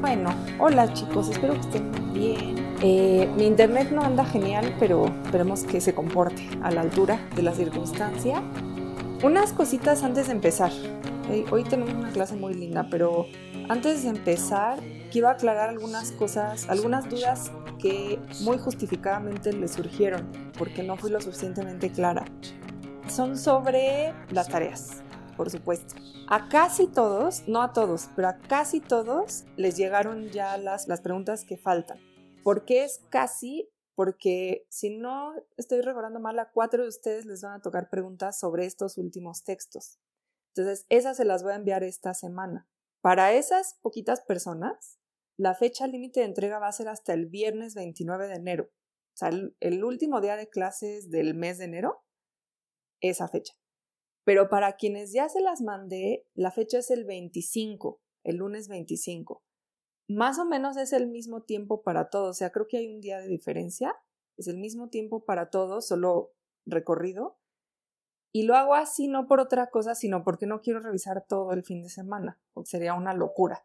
Bueno, hola chicos, espero que estén bien. Eh, mi internet no anda genial, pero esperemos que se comporte a la altura de la circunstancia. Unas cositas antes de empezar. hoy tenemos una clase muy linda, pero antes de empezar quiero aclarar algunas cosas, algunas dudas que muy justificadamente le surgieron porque no fui lo suficientemente clara. Son sobre las tareas por supuesto. A casi todos, no a todos, pero a casi todos les llegaron ya las, las preguntas que faltan. ¿Por qué es casi? Porque si no estoy recordando mal, a cuatro de ustedes les van a tocar preguntas sobre estos últimos textos. Entonces, esas se las voy a enviar esta semana. Para esas poquitas personas, la fecha límite de entrega va a ser hasta el viernes 29 de enero. O sea, el último día de clases del mes de enero, esa fecha. Pero para quienes ya se las mandé, la fecha es el 25, el lunes 25. Más o menos es el mismo tiempo para todos, o sea, creo que hay un día de diferencia, es el mismo tiempo para todos, solo recorrido. Y lo hago así no por otra cosa, sino porque no quiero revisar todo el fin de semana, porque sería una locura.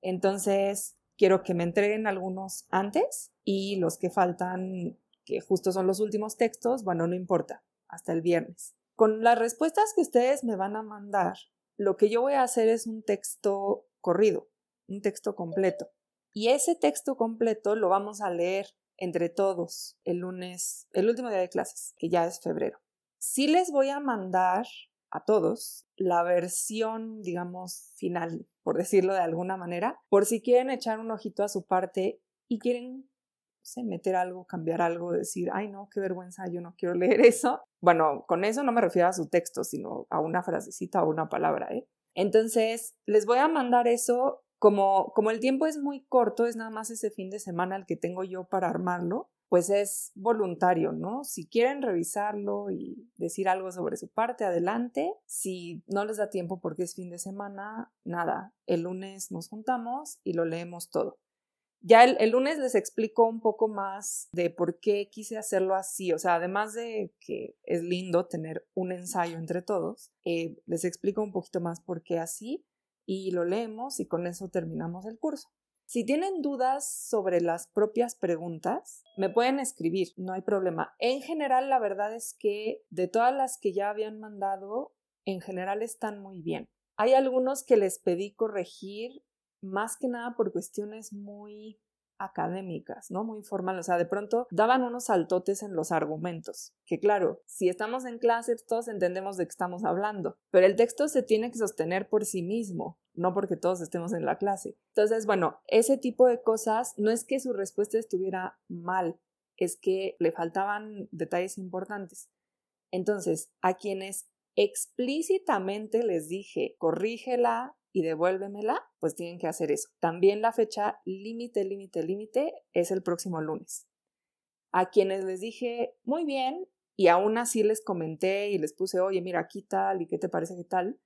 Entonces, quiero que me entreguen algunos antes y los que faltan, que justo son los últimos textos, bueno, no importa, hasta el viernes. Con las respuestas que ustedes me van a mandar, lo que yo voy a hacer es un texto corrido, un texto completo. Y ese texto completo lo vamos a leer entre todos el lunes, el último día de clases, que ya es febrero. Sí les voy a mandar a todos la versión, digamos, final, por decirlo de alguna manera, por si quieren echar un ojito a su parte y quieren meter algo, cambiar algo, decir, ay no, qué vergüenza, yo no quiero leer eso. Bueno, con eso no me refiero a su texto, sino a una frasecita o una palabra, ¿eh? Entonces, les voy a mandar eso. Como, como el tiempo es muy corto, es nada más ese fin de semana el que tengo yo para armarlo, pues es voluntario, ¿no? Si quieren revisarlo y decir algo sobre su parte, adelante. Si no les da tiempo porque es fin de semana, nada, el lunes nos juntamos y lo leemos todo. Ya el, lunes les explico un poco más de por qué quise hacerlo así. O sea, además de que es lindo tener un ensayo entre todos, eh, les explico un poquito más por qué así y lo leemos y con eso terminamos el curso. Si tienen dudas sobre las propias preguntas, me pueden escribir, no hay problema. En general, la verdad es que de todas las que ya habían mandado, en general están muy bien. Hay algunos que les pedí corregir más que nada por cuestiones muy académicas, ¿no? Muy formales. O sea, de pronto daban unos saltotes en los argumentos, que claro, si estamos en clase todos entendemos de qué estamos hablando, pero el texto se tiene que sostener por sí mismo, no porque todos estemos en la clase. Entonces, bueno, ese tipo de cosas no es que su respuesta estuviera mal, es que le faltaban detalles importantes. Entonces, a quienes explícitamente les dije, corrígela, y devuélvemela, pues tienen que hacer eso. También la fecha límite, límite, límite es el próximo lunes. A quienes les dije, muy bien, y aún así les comenté y les puse, oye, mira, aquí tal, y qué te parece que tal.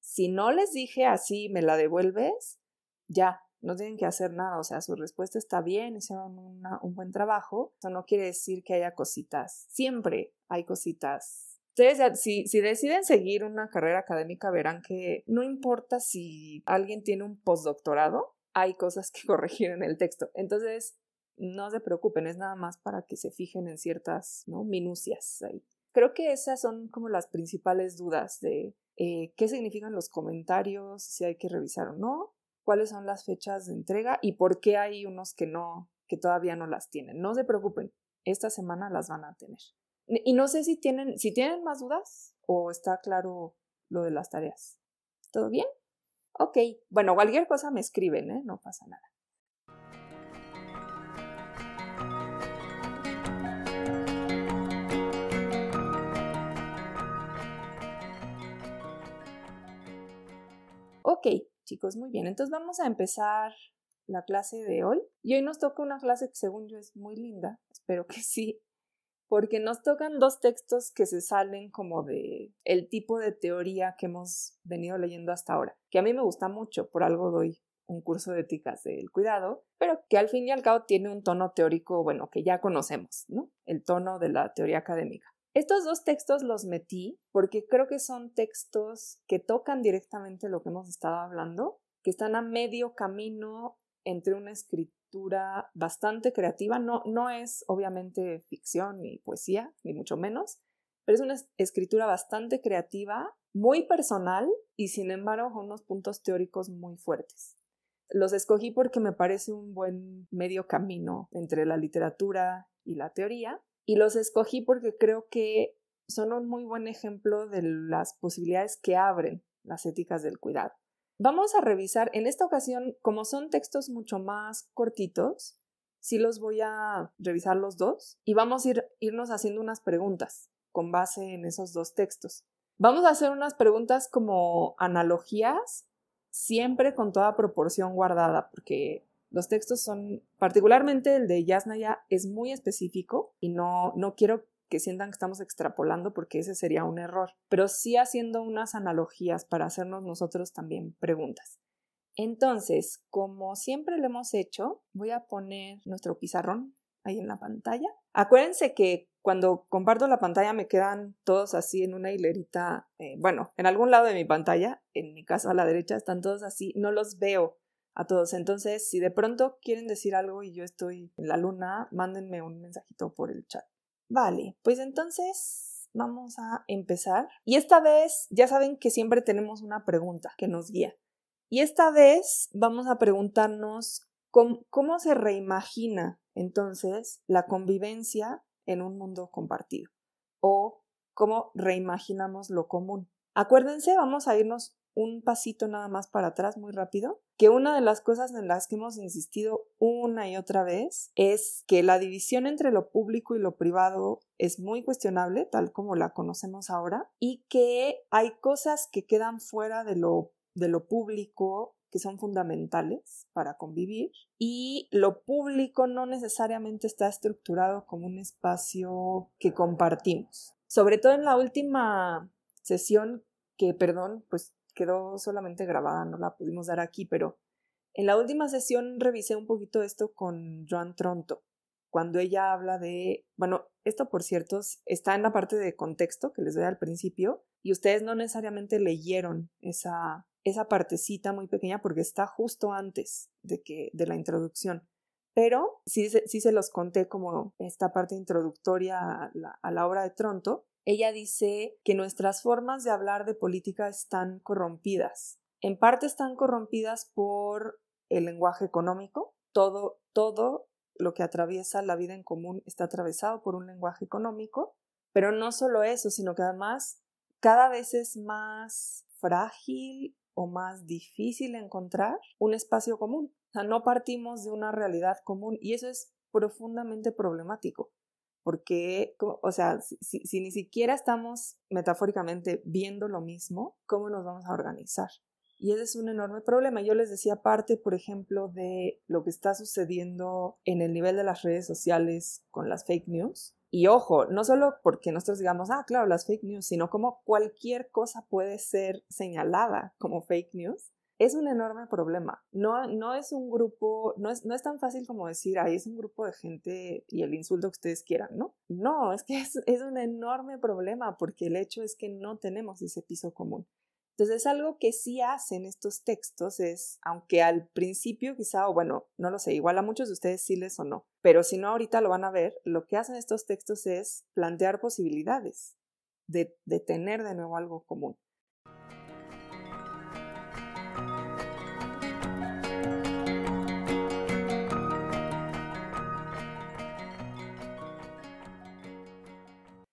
Si no les dije así, me la devuelves, ya, no tienen que hacer nada, o sea, su respuesta está bien, hicieron un buen trabajo. Eso no quiere decir que haya cositas, siempre hay cositas Ustedes, si, si deciden seguir una carrera académica, verán que no importa si alguien tiene un postdoctorado, hay cosas que corregir en el texto. Entonces, no se preocupen, es nada más para que se fijen en ciertas ¿no? minucias. Creo que esas son como las principales dudas de eh, qué significan los comentarios, si hay que revisar o no, cuáles son las fechas de entrega y por qué hay unos que no, que todavía no las tienen. No se preocupen, esta semana las van a tener. Y no sé si tienen, si tienen más dudas o está claro lo de las tareas. ¿Todo bien? Ok, bueno, cualquier cosa me escriben, ¿eh? No pasa nada. Ok, chicos, muy bien. Entonces vamos a empezar la clase de hoy. Y hoy nos toca una clase que según yo es muy linda, espero que sí, porque nos tocan dos textos que se salen como de el tipo de teoría que hemos venido leyendo hasta ahora, que a mí me gusta mucho, por algo doy un curso de éticas del cuidado, pero que al fin y al cabo tiene un tono teórico, bueno, que ya conocemos, ¿no? El tono de la teoría académica. Estos dos textos los metí porque creo que son textos que tocan directamente lo que hemos estado hablando, que están a medio camino entre una escritura bastante creativa, no, no es obviamente ficción ni poesía, ni mucho menos, pero es una escritura bastante creativa, muy personal y sin embargo con unos puntos teóricos muy fuertes. Los escogí porque me parece un buen medio camino entre la literatura y la teoría y los escogí porque creo que son un muy buen ejemplo de las posibilidades que abren las éticas del cuidado. Vamos a revisar, en esta ocasión, como son textos mucho más cortitos, sí los voy a revisar los dos y vamos a ir, irnos haciendo unas preguntas con base en esos dos textos. Vamos a hacer unas preguntas como analogías, siempre con toda proporción guardada, porque los textos son, particularmente el de Yasnaya, es muy específico y no, no quiero que sientan que estamos extrapolando porque ese sería un error, pero sí haciendo unas analogías para hacernos nosotros también preguntas. Entonces, como siempre lo hemos hecho, voy a poner nuestro pizarrón ahí en la pantalla. Acuérdense que cuando comparto la pantalla me quedan todos así en una hilerita, eh, bueno, en algún lado de mi pantalla, en mi caso a la derecha están todos así, no los veo a todos. Entonces, si de pronto quieren decir algo y yo estoy en la luna, mándenme un mensajito por el chat. Vale, pues entonces vamos a empezar. Y esta vez ya saben que siempre tenemos una pregunta que nos guía. Y esta vez vamos a preguntarnos cómo, se reimagina entonces la convivencia en un mundo compartido o cómo reimaginamos lo común. Acuérdense, vamos a irnos un pasito nada más para atrás muy rápido, que una de las cosas en las que hemos insistido una y otra vez es que la división entre lo público y lo privado es muy cuestionable, tal como la conocemos ahora, y que hay cosas que quedan fuera de lo, de lo público que son fundamentales para convivir y lo público no necesariamente está estructurado como un espacio que compartimos. Sobre todo en la última sesión que, perdón, pues quedó solamente grabada, no la pudimos dar aquí, pero en la última sesión revisé un poquito esto con Joan Tronto, cuando ella habla de, bueno, esto por cierto está en la parte de contexto que les doy al principio y ustedes no necesariamente leyeron esa, esa partecita muy pequeña porque está justo antes de, que, de la introducción. Pero sí, sí se los conté como esta parte introductoria a la, a la obra de Tronto ella dice que nuestras formas de hablar de política están corrompidas. En parte están corrompidas por el lenguaje económico. Todo, todo lo que atraviesa la vida en común está atravesado por un lenguaje económico. Pero no solo eso, sino que además cada vez es más frágil o más difícil encontrar un espacio común. O sea, no partimos de una realidad común y eso es profundamente problemático porque, o sea, si, ni siquiera estamos metafóricamente viendo lo mismo, ¿cómo nos vamos a organizar? Y ese es un enorme problema. Yo les decía parte, por ejemplo, de lo que está sucediendo en el nivel de las redes sociales con las fake news. Y ojo, no solo porque nosotros digamos, ah, claro, las fake news, sino como cualquier cosa puede ser señalada como fake news es un enorme problema. No, no es un grupo, no es, no es tan fácil como decir, ahí es un grupo de gente y el insulto que ustedes quieran, ¿no? No, es que es, un enorme problema porque el hecho es que no tenemos ese piso común. Entonces, algo que sí hacen estos textos es, aunque al principio quizá, o bueno, no lo sé, igual a muchos de ustedes sí les o no, pero si no ahorita lo van a ver, lo que hacen estos textos es plantear posibilidades de, de tener de nuevo algo común.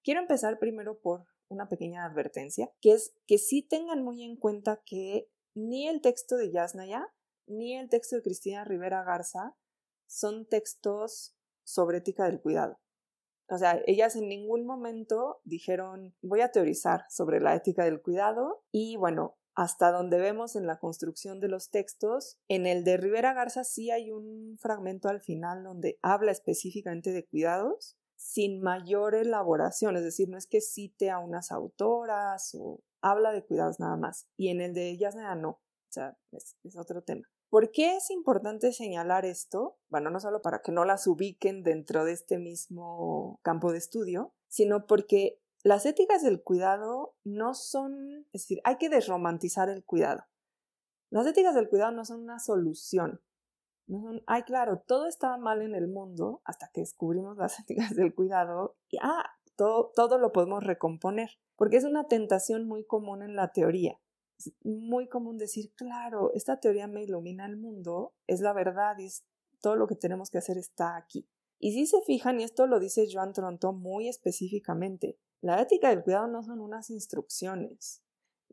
Quiero empezar primero por una pequeña advertencia, que es que sí tengan muy en cuenta que ni el texto de Yasnaya ni el texto de Cristina Rivera Garza son textos sobre ética del cuidado. O sea, ellas en ningún momento dijeron, voy a teorizar sobre la ética del cuidado y bueno, hasta donde vemos en la construcción de los textos, en el de Rivera Garza sí hay un fragmento al final donde habla específicamente de cuidados, sin mayor elaboración, es decir, no es que cite a unas autoras o habla de cuidados nada más. Y en el de ellas nada no, o sea, es, es otro tema. ¿Por qué es importante señalar esto? Bueno, no solo para que no las ubiquen dentro de este mismo campo de estudio, sino porque las éticas del cuidado no son, es decir, hay que desromantizar el cuidado. Las éticas del cuidado no son una solución. Ay, claro, todo estaba mal en el mundo hasta que descubrimos las éticas del cuidado y, ah, todo, todo lo podemos recomponer, porque es una tentación muy común en la teoría. Es muy común decir, claro, esta teoría me ilumina el mundo, es la verdad y es, todo lo que tenemos que hacer está aquí. Y si se fijan, y esto lo dice Joan Tronto muy específicamente, la ética del cuidado no son unas instrucciones,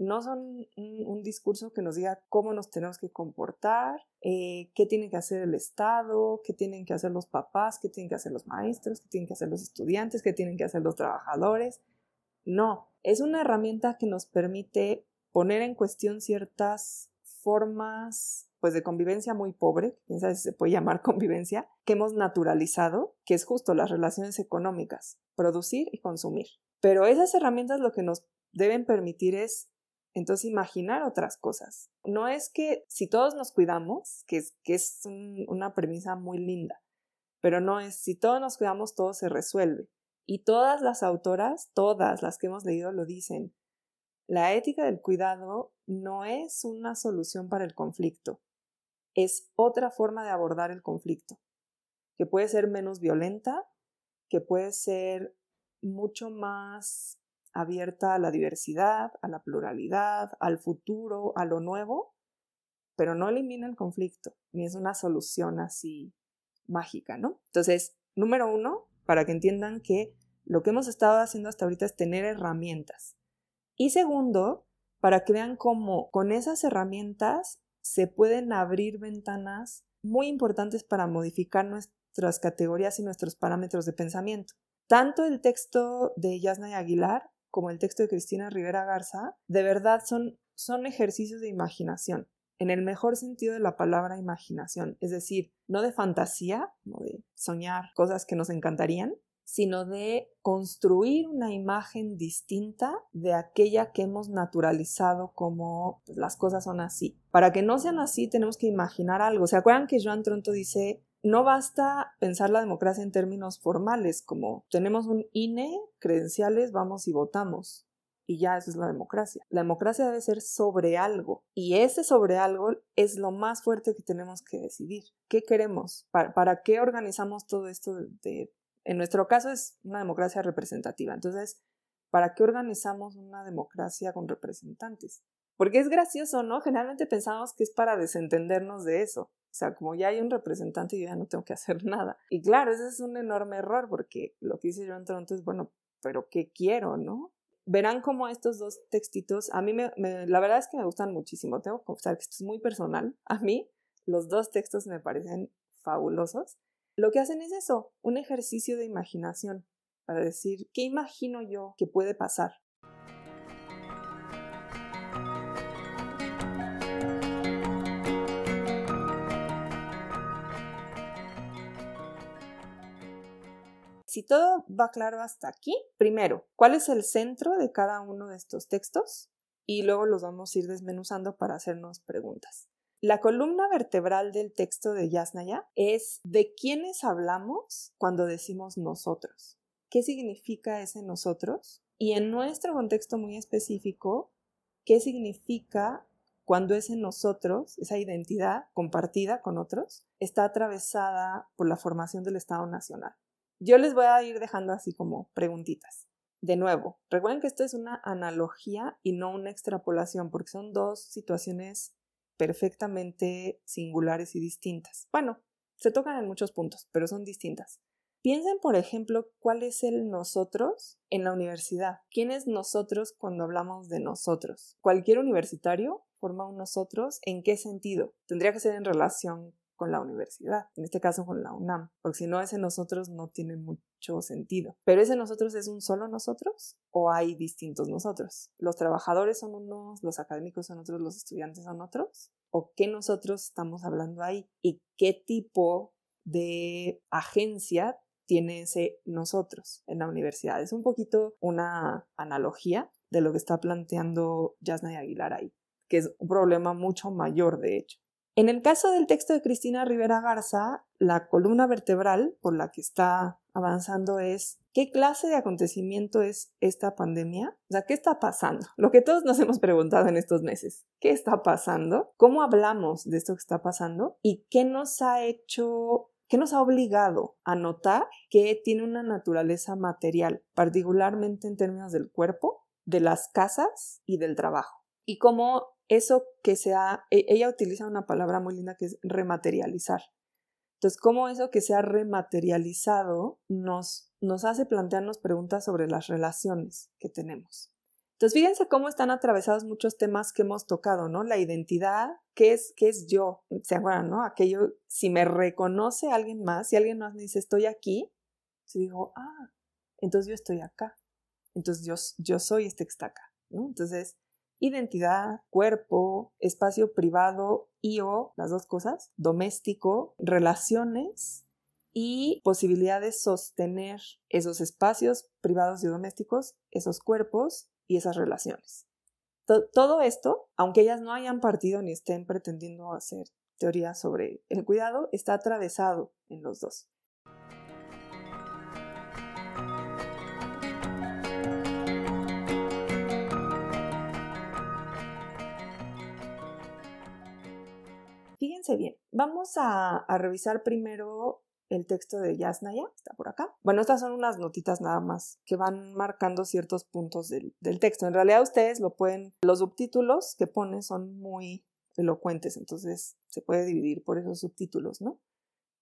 no son un, discurso que nos diga cómo nos tenemos que comportar, eh, qué tiene que hacer el Estado, qué tienen que hacer los papás, qué tienen que hacer los maestros, qué tienen que hacer los estudiantes, qué tienen que hacer los trabajadores. No, es una herramienta que nos permite poner en cuestión ciertas formas pues de convivencia muy pobre, quién sabe si se puede llamar convivencia, que hemos naturalizado, que es justo las relaciones económicas, producir y consumir. Pero esas herramientas lo que nos deben permitir es entonces imaginar otras cosas. No es que si todos nos cuidamos, que es, que es una premisa muy linda, pero no es si todos nos cuidamos todo se resuelve. Y todas las autoras, todas las que hemos leído lo dicen. La ética del cuidado no es una solución para el conflicto, es otra forma de abordar el conflicto, que puede ser menos violenta, que puede ser mucho más abierta a la diversidad, a la pluralidad, al futuro, a lo nuevo, pero no elimina el conflicto, ni es una solución así mágica, ¿no? Entonces, número uno, para que entiendan que lo que hemos estado haciendo hasta ahorita es tener herramientas. Y segundo, para que vean cómo con esas herramientas se pueden abrir ventanas muy importantes para modificar nuestras categorías y nuestros parámetros de pensamiento. Tanto el texto de Yasna Aguilar como el texto de Cristina Rivera Garza, de verdad son, son ejercicios de imaginación, en el mejor sentido de la palabra imaginación, es decir, no de fantasía, como de soñar cosas que nos encantarían, sino de construir una imagen distinta de aquella que hemos naturalizado como pues, las cosas son así. Para que no sean así tenemos que imaginar algo. ¿Se acuerdan que Joan Tronto dice no basta pensar la democracia en términos formales, como tenemos un INE, credenciales, vamos y votamos. Y ya eso es la democracia. La democracia debe ser sobre algo. Y ese sobre algo es lo más fuerte que tenemos que decidir. ¿Qué queremos? ¿Para, qué organizamos todo esto? De, en nuestro caso es una democracia representativa. Entonces, ¿para qué organizamos una democracia con representantes? Porque es gracioso, ¿no? Generalmente pensamos que es para desentendernos de eso. O sea, como ya hay un representante, yo ya no tengo que hacer nada. Y claro, ese es un enorme error porque lo que dice Joan Toronto es, bueno, pero ¿qué quiero, no? Verán cómo estos dos textitos, a mí me, la verdad es que me gustan muchísimo. Tengo que confesar que esto es muy personal. A mí, los dos textos me parecen fabulosos. Lo que hacen es eso, un ejercicio de imaginación para decir, ¿qué imagino yo que puede pasar? Si todo va claro hasta aquí, primero, ¿cuál es el centro de cada uno de estos textos? Y luego los vamos a ir desmenuzando para hacernos preguntas. La columna vertebral del texto de Yasnaya es de quiénes hablamos cuando decimos nosotros. ¿Qué significa ese nosotros? Y en nuestro contexto muy específico, ¿qué significa cuando ese nosotros, esa identidad compartida con otros, está atravesada por la formación del Estado Nacional? Yo les voy a ir dejando así como preguntitas. De nuevo, recuerden que esto es una analogía y no una extrapolación, porque son dos situaciones perfectamente singulares y distintas. Bueno, se tocan en muchos puntos, pero son distintas. Piensen, por ejemplo, cuál es el nosotros en la universidad. ¿Quién es nosotros cuando hablamos de nosotros? ¿Cualquier universitario forma un nosotros? ¿En qué sentido? Tendría que ser en relación con la universidad, en este caso con la UNAM, porque si no ese nosotros no tiene mucho sentido. Pero ese nosotros es un solo nosotros o hay distintos nosotros. Los trabajadores son unos, los académicos son otros, los estudiantes son otros. ¿O qué nosotros estamos hablando ahí? ¿Y qué tipo de agencia tiene ese nosotros en la universidad. Es un poquito una analogía de lo que está planteando Yasna Aguilar ahí, que es un problema mucho mayor de hecho. En el caso del texto de Cristina Rivera Garza, la columna vertebral por la que está avanzando es ¿qué clase de acontecimiento es esta pandemia? O sea, ¿qué está pasando? Lo que todos nos hemos preguntado en estos meses. ¿Qué está pasando? ¿Cómo hablamos de esto que está pasando? ¿Y qué nos ha hecho ¿Qué nos ha obligado a notar que tiene una naturaleza material, particularmente en términos del cuerpo, de las casas y del trabajo? Y cómo eso que se ha, e, ella utiliza una palabra muy linda que es rematerializar. Entonces, cómo eso que se ha rematerializado nos, nos hace plantearnos preguntas sobre las relaciones que tenemos. Entonces, fíjense cómo están atravesados muchos temas que hemos tocado, ¿no? La identidad, ¿qué es, qué es yo? ¿Se acuerdan, no? Aquello, si me reconoce alguien más, si alguien más me dice estoy aquí, si digo, ah, entonces yo estoy acá. Entonces yo, yo soy este que está acá, ¿no? Entonces, identidad, cuerpo, espacio privado y o, las dos cosas, doméstico, relaciones y posibilidad de sostener esos espacios privados y domésticos, esos cuerpos y esas relaciones. Todo esto, aunque ellas no hayan partido ni estén pretendiendo hacer teoría sobre el cuidado, está atravesado en los dos. Bien, vamos a, a revisar primero el texto de Yasnaya, está por acá. Bueno, estas son unas notitas nada más que van marcando ciertos puntos del, texto. En realidad ustedes lo pueden, los subtítulos que pone son muy elocuentes, entonces se puede dividir por esos subtítulos, ¿no?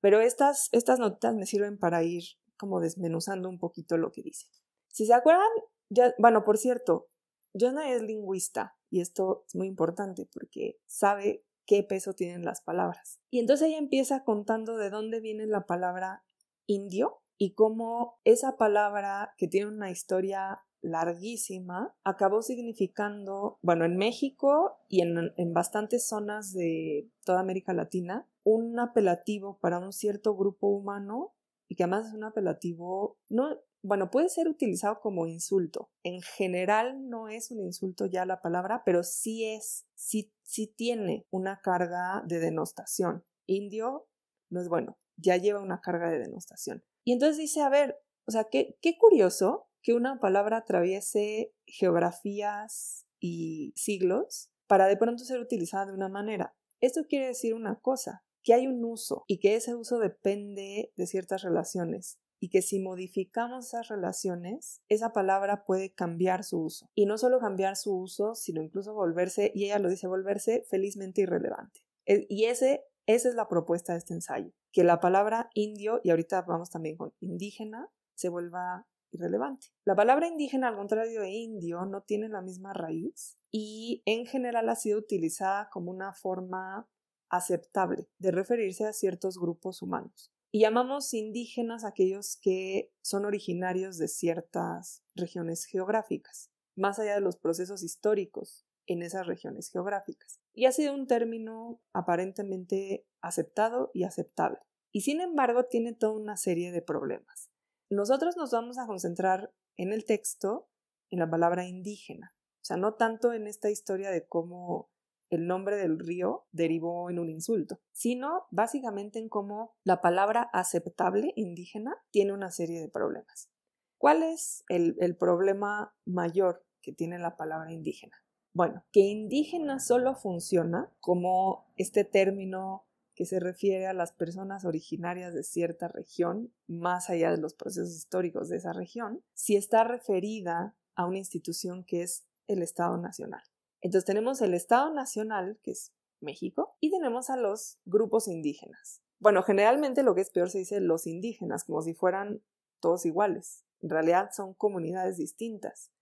Pero estas, estas notitas me sirven para ir como desmenuzando un poquito lo que dice. Si se acuerdan, ya, bueno, por cierto, Yasnaya es lingüista y esto es muy importante porque sabe qué peso tienen las palabras. Y entonces ella empieza contando de dónde viene la palabra indio y cómo esa palabra que tiene una historia larguísima acabó significando, bueno, en México y en, en, bastantes zonas de toda América Latina, un apelativo para un cierto grupo humano y que además es un apelativo, no, bueno, puede ser utilizado como insulto. En general no es un insulto ya la palabra, pero sí es, sí, sí tiene una carga de denostación. Indio no es bueno, ya lleva una carga de denostación. Y entonces dice, a ver, o sea, qué, qué curioso que una palabra atraviese geografías y siglos para de pronto ser utilizada de una manera. Esto quiere decir una cosa, que hay un uso y que ese uso depende de ciertas relaciones y que si modificamos esas relaciones, esa palabra puede cambiar su uso. Y no solo cambiar su uso, sino incluso volverse, y ella lo dice, volverse felizmente irrelevante. E, y ese, esa es la propuesta de este ensayo, que la palabra indio, y ahorita vamos también con indígena, se vuelva irrelevante. La palabra indígena, al contrario de indio, no tiene la misma raíz y en general ha sido utilizada como una forma aceptable de referirse a ciertos grupos humanos. Y llamamos indígenas aquellos que son originarios de ciertas regiones geográficas, más allá de los procesos históricos en esas regiones geográficas. Y ha sido un término aparentemente aceptado y aceptable. Y sin embargo tiene toda una serie de problemas. Nosotros nos vamos a concentrar en el texto en la palabra indígena, o sea, no tanto en esta historia de cómo el nombre del río derivó en un insulto, sino básicamente en cómo la palabra aceptable indígena tiene una serie de problemas. ¿Cuál es el, problema mayor que tiene la palabra indígena? Bueno, que indígena solo funciona como este término que se refiere a las personas originarias de cierta región, más allá de los procesos históricos de esa región, si está referida a una institución que es el Estado Nacional. Entonces tenemos el Estado Nacional, que es México, y tenemos a los grupos indígenas. Bueno, generalmente lo que es peor se dice los indígenas, como si fueran todos iguales. En realidad son comunidades distintas.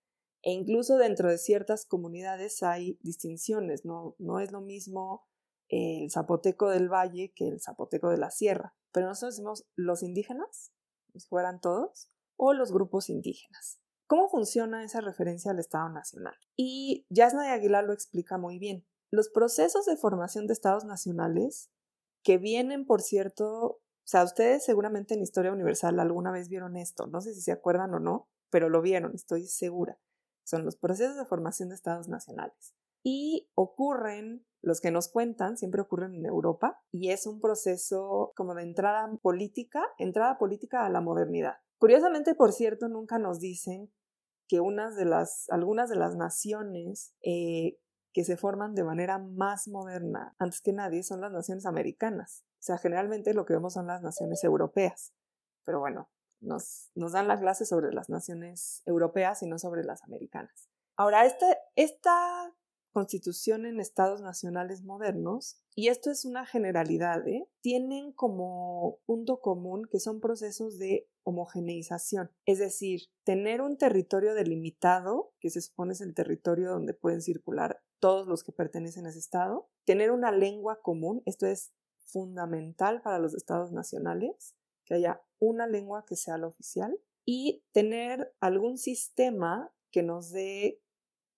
E incluso dentro de ciertas comunidades hay distinciones. No, no es lo mismo el zapoteco del valle que el zapoteco de la sierra. Pero nosotros decimos los indígenas, como si fueran todos, o los grupos indígenas. ¿Cómo funciona esa referencia al Estado Nacional? Y Yasna de Aguilar lo explica muy bien. Los procesos de formación de Estados nacionales, que vienen, por cierto, O sea, ustedes seguramente en Historia Universal alguna vez vieron esto, no sé si se acuerdan o no, pero lo vieron, estoy segura. Son los procesos de formación de estados nacionales. Y ocurren, los que nos cuentan, siempre ocurren en Europa, y es un proceso como de entrada política, entrada política a la modernidad. Curiosamente, por cierto, nunca nos dicen que unas de las, algunas de las naciones eh, que se forman de manera más moderna, antes que nadie, son las naciones americanas. O sea, generalmente lo que vemos son las naciones europeas. Pero bueno, nos, nos dan la clase sobre las naciones europeas y no sobre las americanas. Ahora, esta, esta constitución en estados nacionales modernos, y esto es una generalidad, ¿eh? tienen como punto común que son procesos de homogeneización, es decir, tener un territorio delimitado, que se supone es el territorio donde pueden circular todos los que pertenecen a ese estado, tener una lengua común, esto es fundamental para los estados nacionales, que haya una lengua que sea la oficial, y tener algún sistema que nos dé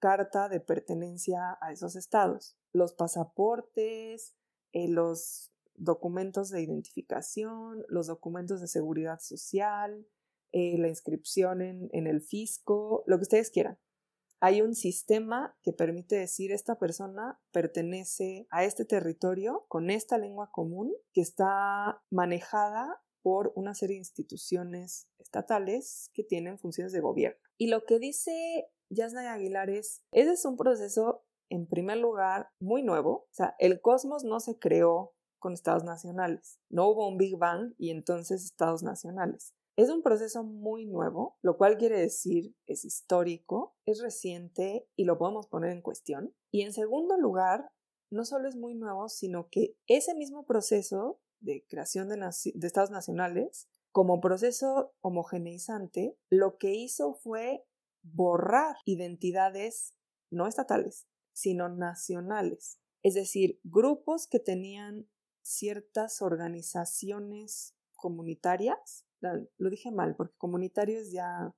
carta de pertenencia a esos estados. Los pasaportes, eh, los documentos de identificación, los documentos de seguridad social, eh, la inscripción en, en el fisco, lo que ustedes quieran. Hay un sistema que permite decir esta persona pertenece a este territorio con esta lengua común que está manejada por una serie de instituciones estatales que tienen funciones de gobierno. Y lo que dice Yasna Aguilar es, ese es un proceso, en primer lugar, muy nuevo. O sea, el cosmos no se creó con estados nacionales. No hubo un Big Bang y entonces estados nacionales. Es un proceso muy nuevo, lo cual quiere decir es histórico, es reciente y lo podemos poner en cuestión. Y en segundo lugar, no solo es muy nuevo, sino que ese mismo proceso de creación de, de estados nacionales, como proceso homogeneizante, lo que hizo fue borrar identidades no estatales, sino nacionales. Es decir, grupos que tenían ciertas organizaciones comunitarias, lo dije mal, porque comunitario es ya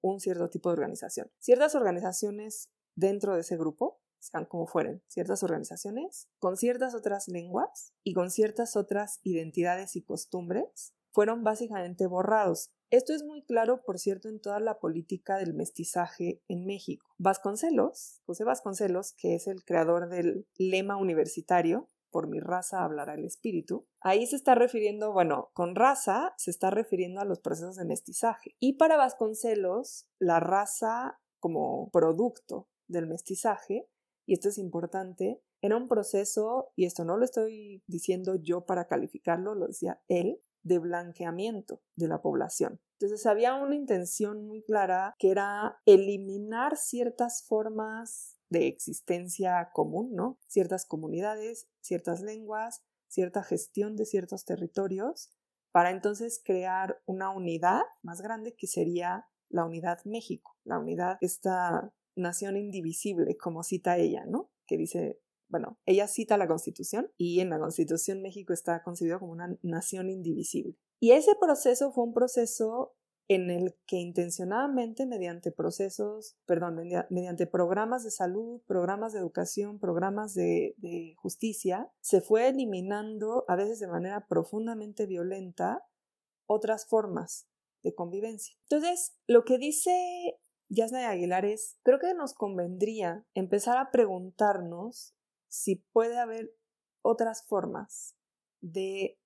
un cierto tipo de organización. Ciertas organizaciones dentro de ese grupo, sean como fueren, ciertas organizaciones, con ciertas otras lenguas y con ciertas otras identidades y costumbres, fueron básicamente borrados. Esto es muy claro, por cierto, en toda la política del mestizaje en México. Vasconcelos, José Vasconcelos, que es el creador del lema universitario, por mi raza hablará el espíritu, ahí se está refiriendo, bueno, con raza se está refiriendo a los procesos de mestizaje. Y para Vasconcelos, la raza como producto del mestizaje, y esto es importante, era un proceso, y esto no lo estoy diciendo yo para calificarlo, lo decía él, de blanqueamiento de la población. Entonces había una intención muy clara que era eliminar ciertas formas de existencia común, ¿no? Ciertas comunidades, ciertas lenguas, cierta gestión de ciertos territorios, para entonces crear una unidad más grande que sería la unidad México, la unidad, esta nación indivisible, como cita ella, ¿no? Que dice bueno, ella cita la Constitución y en la Constitución México está concebido como una nación indivisible. Y ese proceso fue un proceso en el que intencionadamente mediante procesos, perdón, mediante programas de salud, programas de educación, programas de, de, justicia, se fue eliminando, a veces de manera profundamente violenta, otras formas de convivencia. Entonces, lo que dice Yasna Aguilar es, creo que nos convendría empezar a preguntarnos si puede haber otras formas de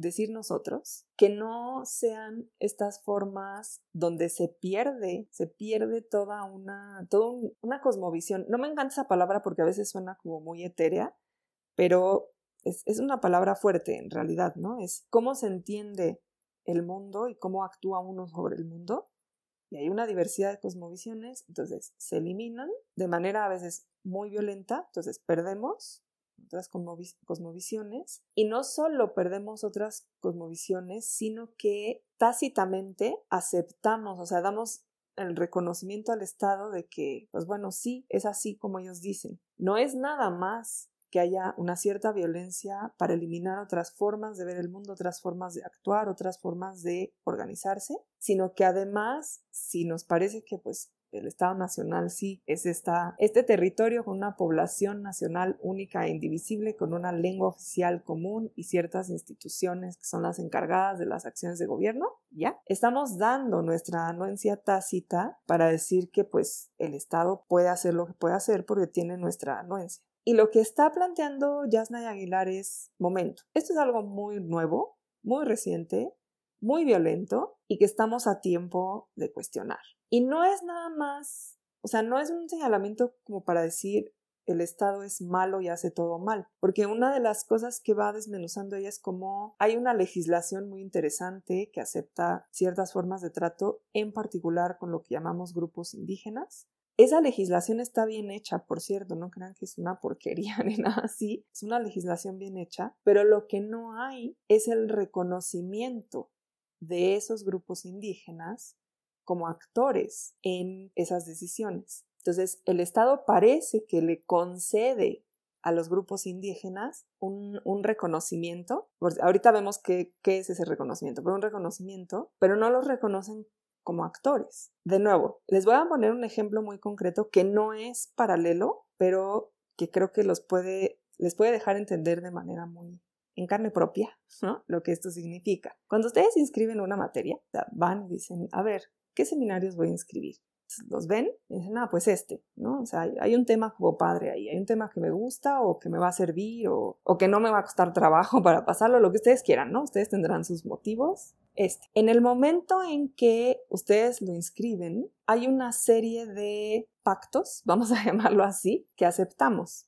decir nosotros que no sean estas formas donde se pierde, se pierde toda una, toda una cosmovisión. No me encanta esa palabra porque a veces suena como muy etérea, pero es, es una palabra fuerte en realidad, ¿no? Es cómo se entiende el mundo y cómo actúa uno sobre el mundo. Y hay una diversidad de cosmovisiones, entonces se eliminan de manera a veces muy violenta, entonces perdemos otras cosmovisiones y no solo perdemos otras cosmovisiones, sino que tácitamente aceptamos, o sea, damos el reconocimiento al Estado de que, pues bueno, sí, es así como ellos dicen. No es nada más que haya una cierta violencia para eliminar otras formas de ver el mundo, otras formas de actuar, otras formas de organizarse, sino que además, si nos parece que pues el Estado Nacional sí es esta, este territorio con una población nacional única e indivisible, con una lengua oficial común y ciertas instituciones que son las encargadas de las acciones de gobierno, ¿ya? Estamos dando nuestra anuencia tácita para decir que pues el Estado puede hacer lo que puede hacer porque tiene nuestra anuencia. Y lo que está planteando Yasna y Aguilar es, momento, esto es algo muy nuevo, muy reciente, muy violento y que estamos a tiempo de cuestionar. Y no es nada más, o sea, no es un señalamiento como para decir el Estado es malo y hace todo mal, porque una de las cosas que va desmenuzando ella es como hay una legislación muy interesante que acepta ciertas formas de trato, en particular con lo que llamamos grupos indígenas, esa legislación está bien hecha, por cierto, no crean que es una porquería ni nada así, es una legislación bien hecha, pero lo que no hay es el reconocimiento de esos grupos indígenas como actores en esas decisiones. Entonces, el Estado parece que le concede a los grupos indígenas un, reconocimiento. Ahorita vemos qué es ese reconocimiento, pero un reconocimiento, pero no los reconocen como actores. De nuevo, les voy a poner un ejemplo muy concreto que no es paralelo, pero que creo que los puede, les puede dejar entender de manera muy en carne propia ¿no? lo que esto significa. Cuando ustedes inscriben una materia, van y dicen, a ver, ¿qué seminarios voy a inscribir? los ven y dicen, ah, pues este, ¿no? O sea, hay, un tema como padre ahí, hay un tema que me gusta o que me va a servir o, o, que no me va a costar trabajo para pasarlo, lo que ustedes quieran, ¿no? Ustedes tendrán sus motivos. Este. En el momento en que ustedes lo inscriben, hay una serie de pactos, vamos a llamarlo así, que aceptamos,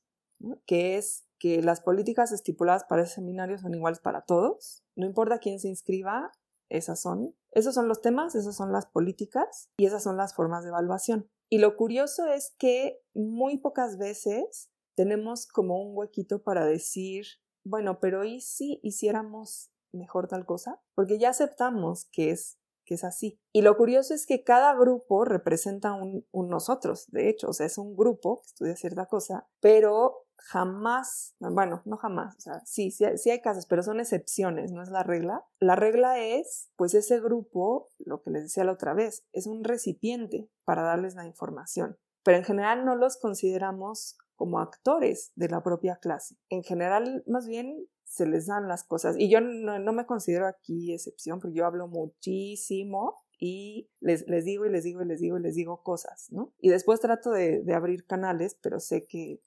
que es que las políticas estipuladas para ese seminario son iguales para todos, no importa quién se inscriba, esas son, esos son los temas, esas son las políticas y esas son las formas de evaluación. Y lo curioso es que muy pocas veces tenemos como un huequito para decir, bueno, pero ¿y si hiciéramos mejor tal cosa? Porque ya aceptamos que es que es así. Y lo curioso es que cada grupo representa un, un, nosotros, de hecho, o sea, es un grupo que estudia cierta cosa, pero jamás, bueno, no jamás, o sea, sí, sí, hay casos, pero son excepciones, no es la regla. La regla es, pues ese grupo, lo que les decía la otra vez, es un recipiente para darles la información, pero en general no los consideramos como actores de la propia clase. En general, más bien, se les dan las cosas. Y yo no, me considero aquí excepción, porque yo hablo muchísimo y les, les, digo y les digo y les digo y les digo cosas, ¿no? Y después trato de abrir canales, pero sé que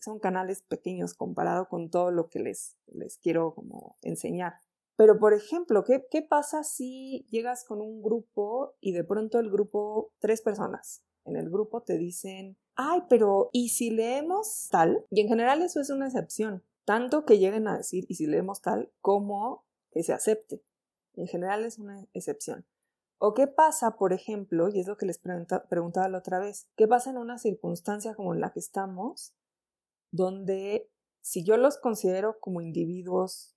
son canales pequeños comparado con todo lo que les, les quiero como enseñar. Pero, por ejemplo, ¿qué, ¿qué pasa si llegas con un grupo y de pronto el grupo, tres personas, en el grupo te dicen, ay, pero ¿y si leemos tal? Y en general eso es una excepción, tanto que lleguen a decir, ¿y si leemos tal? como que se acepte. En general es una excepción. ¿O qué pasa, por ejemplo, y es lo que les preguntaba la otra vez, qué pasa en una circunstancia como en la que estamos, donde si yo los considero como individuos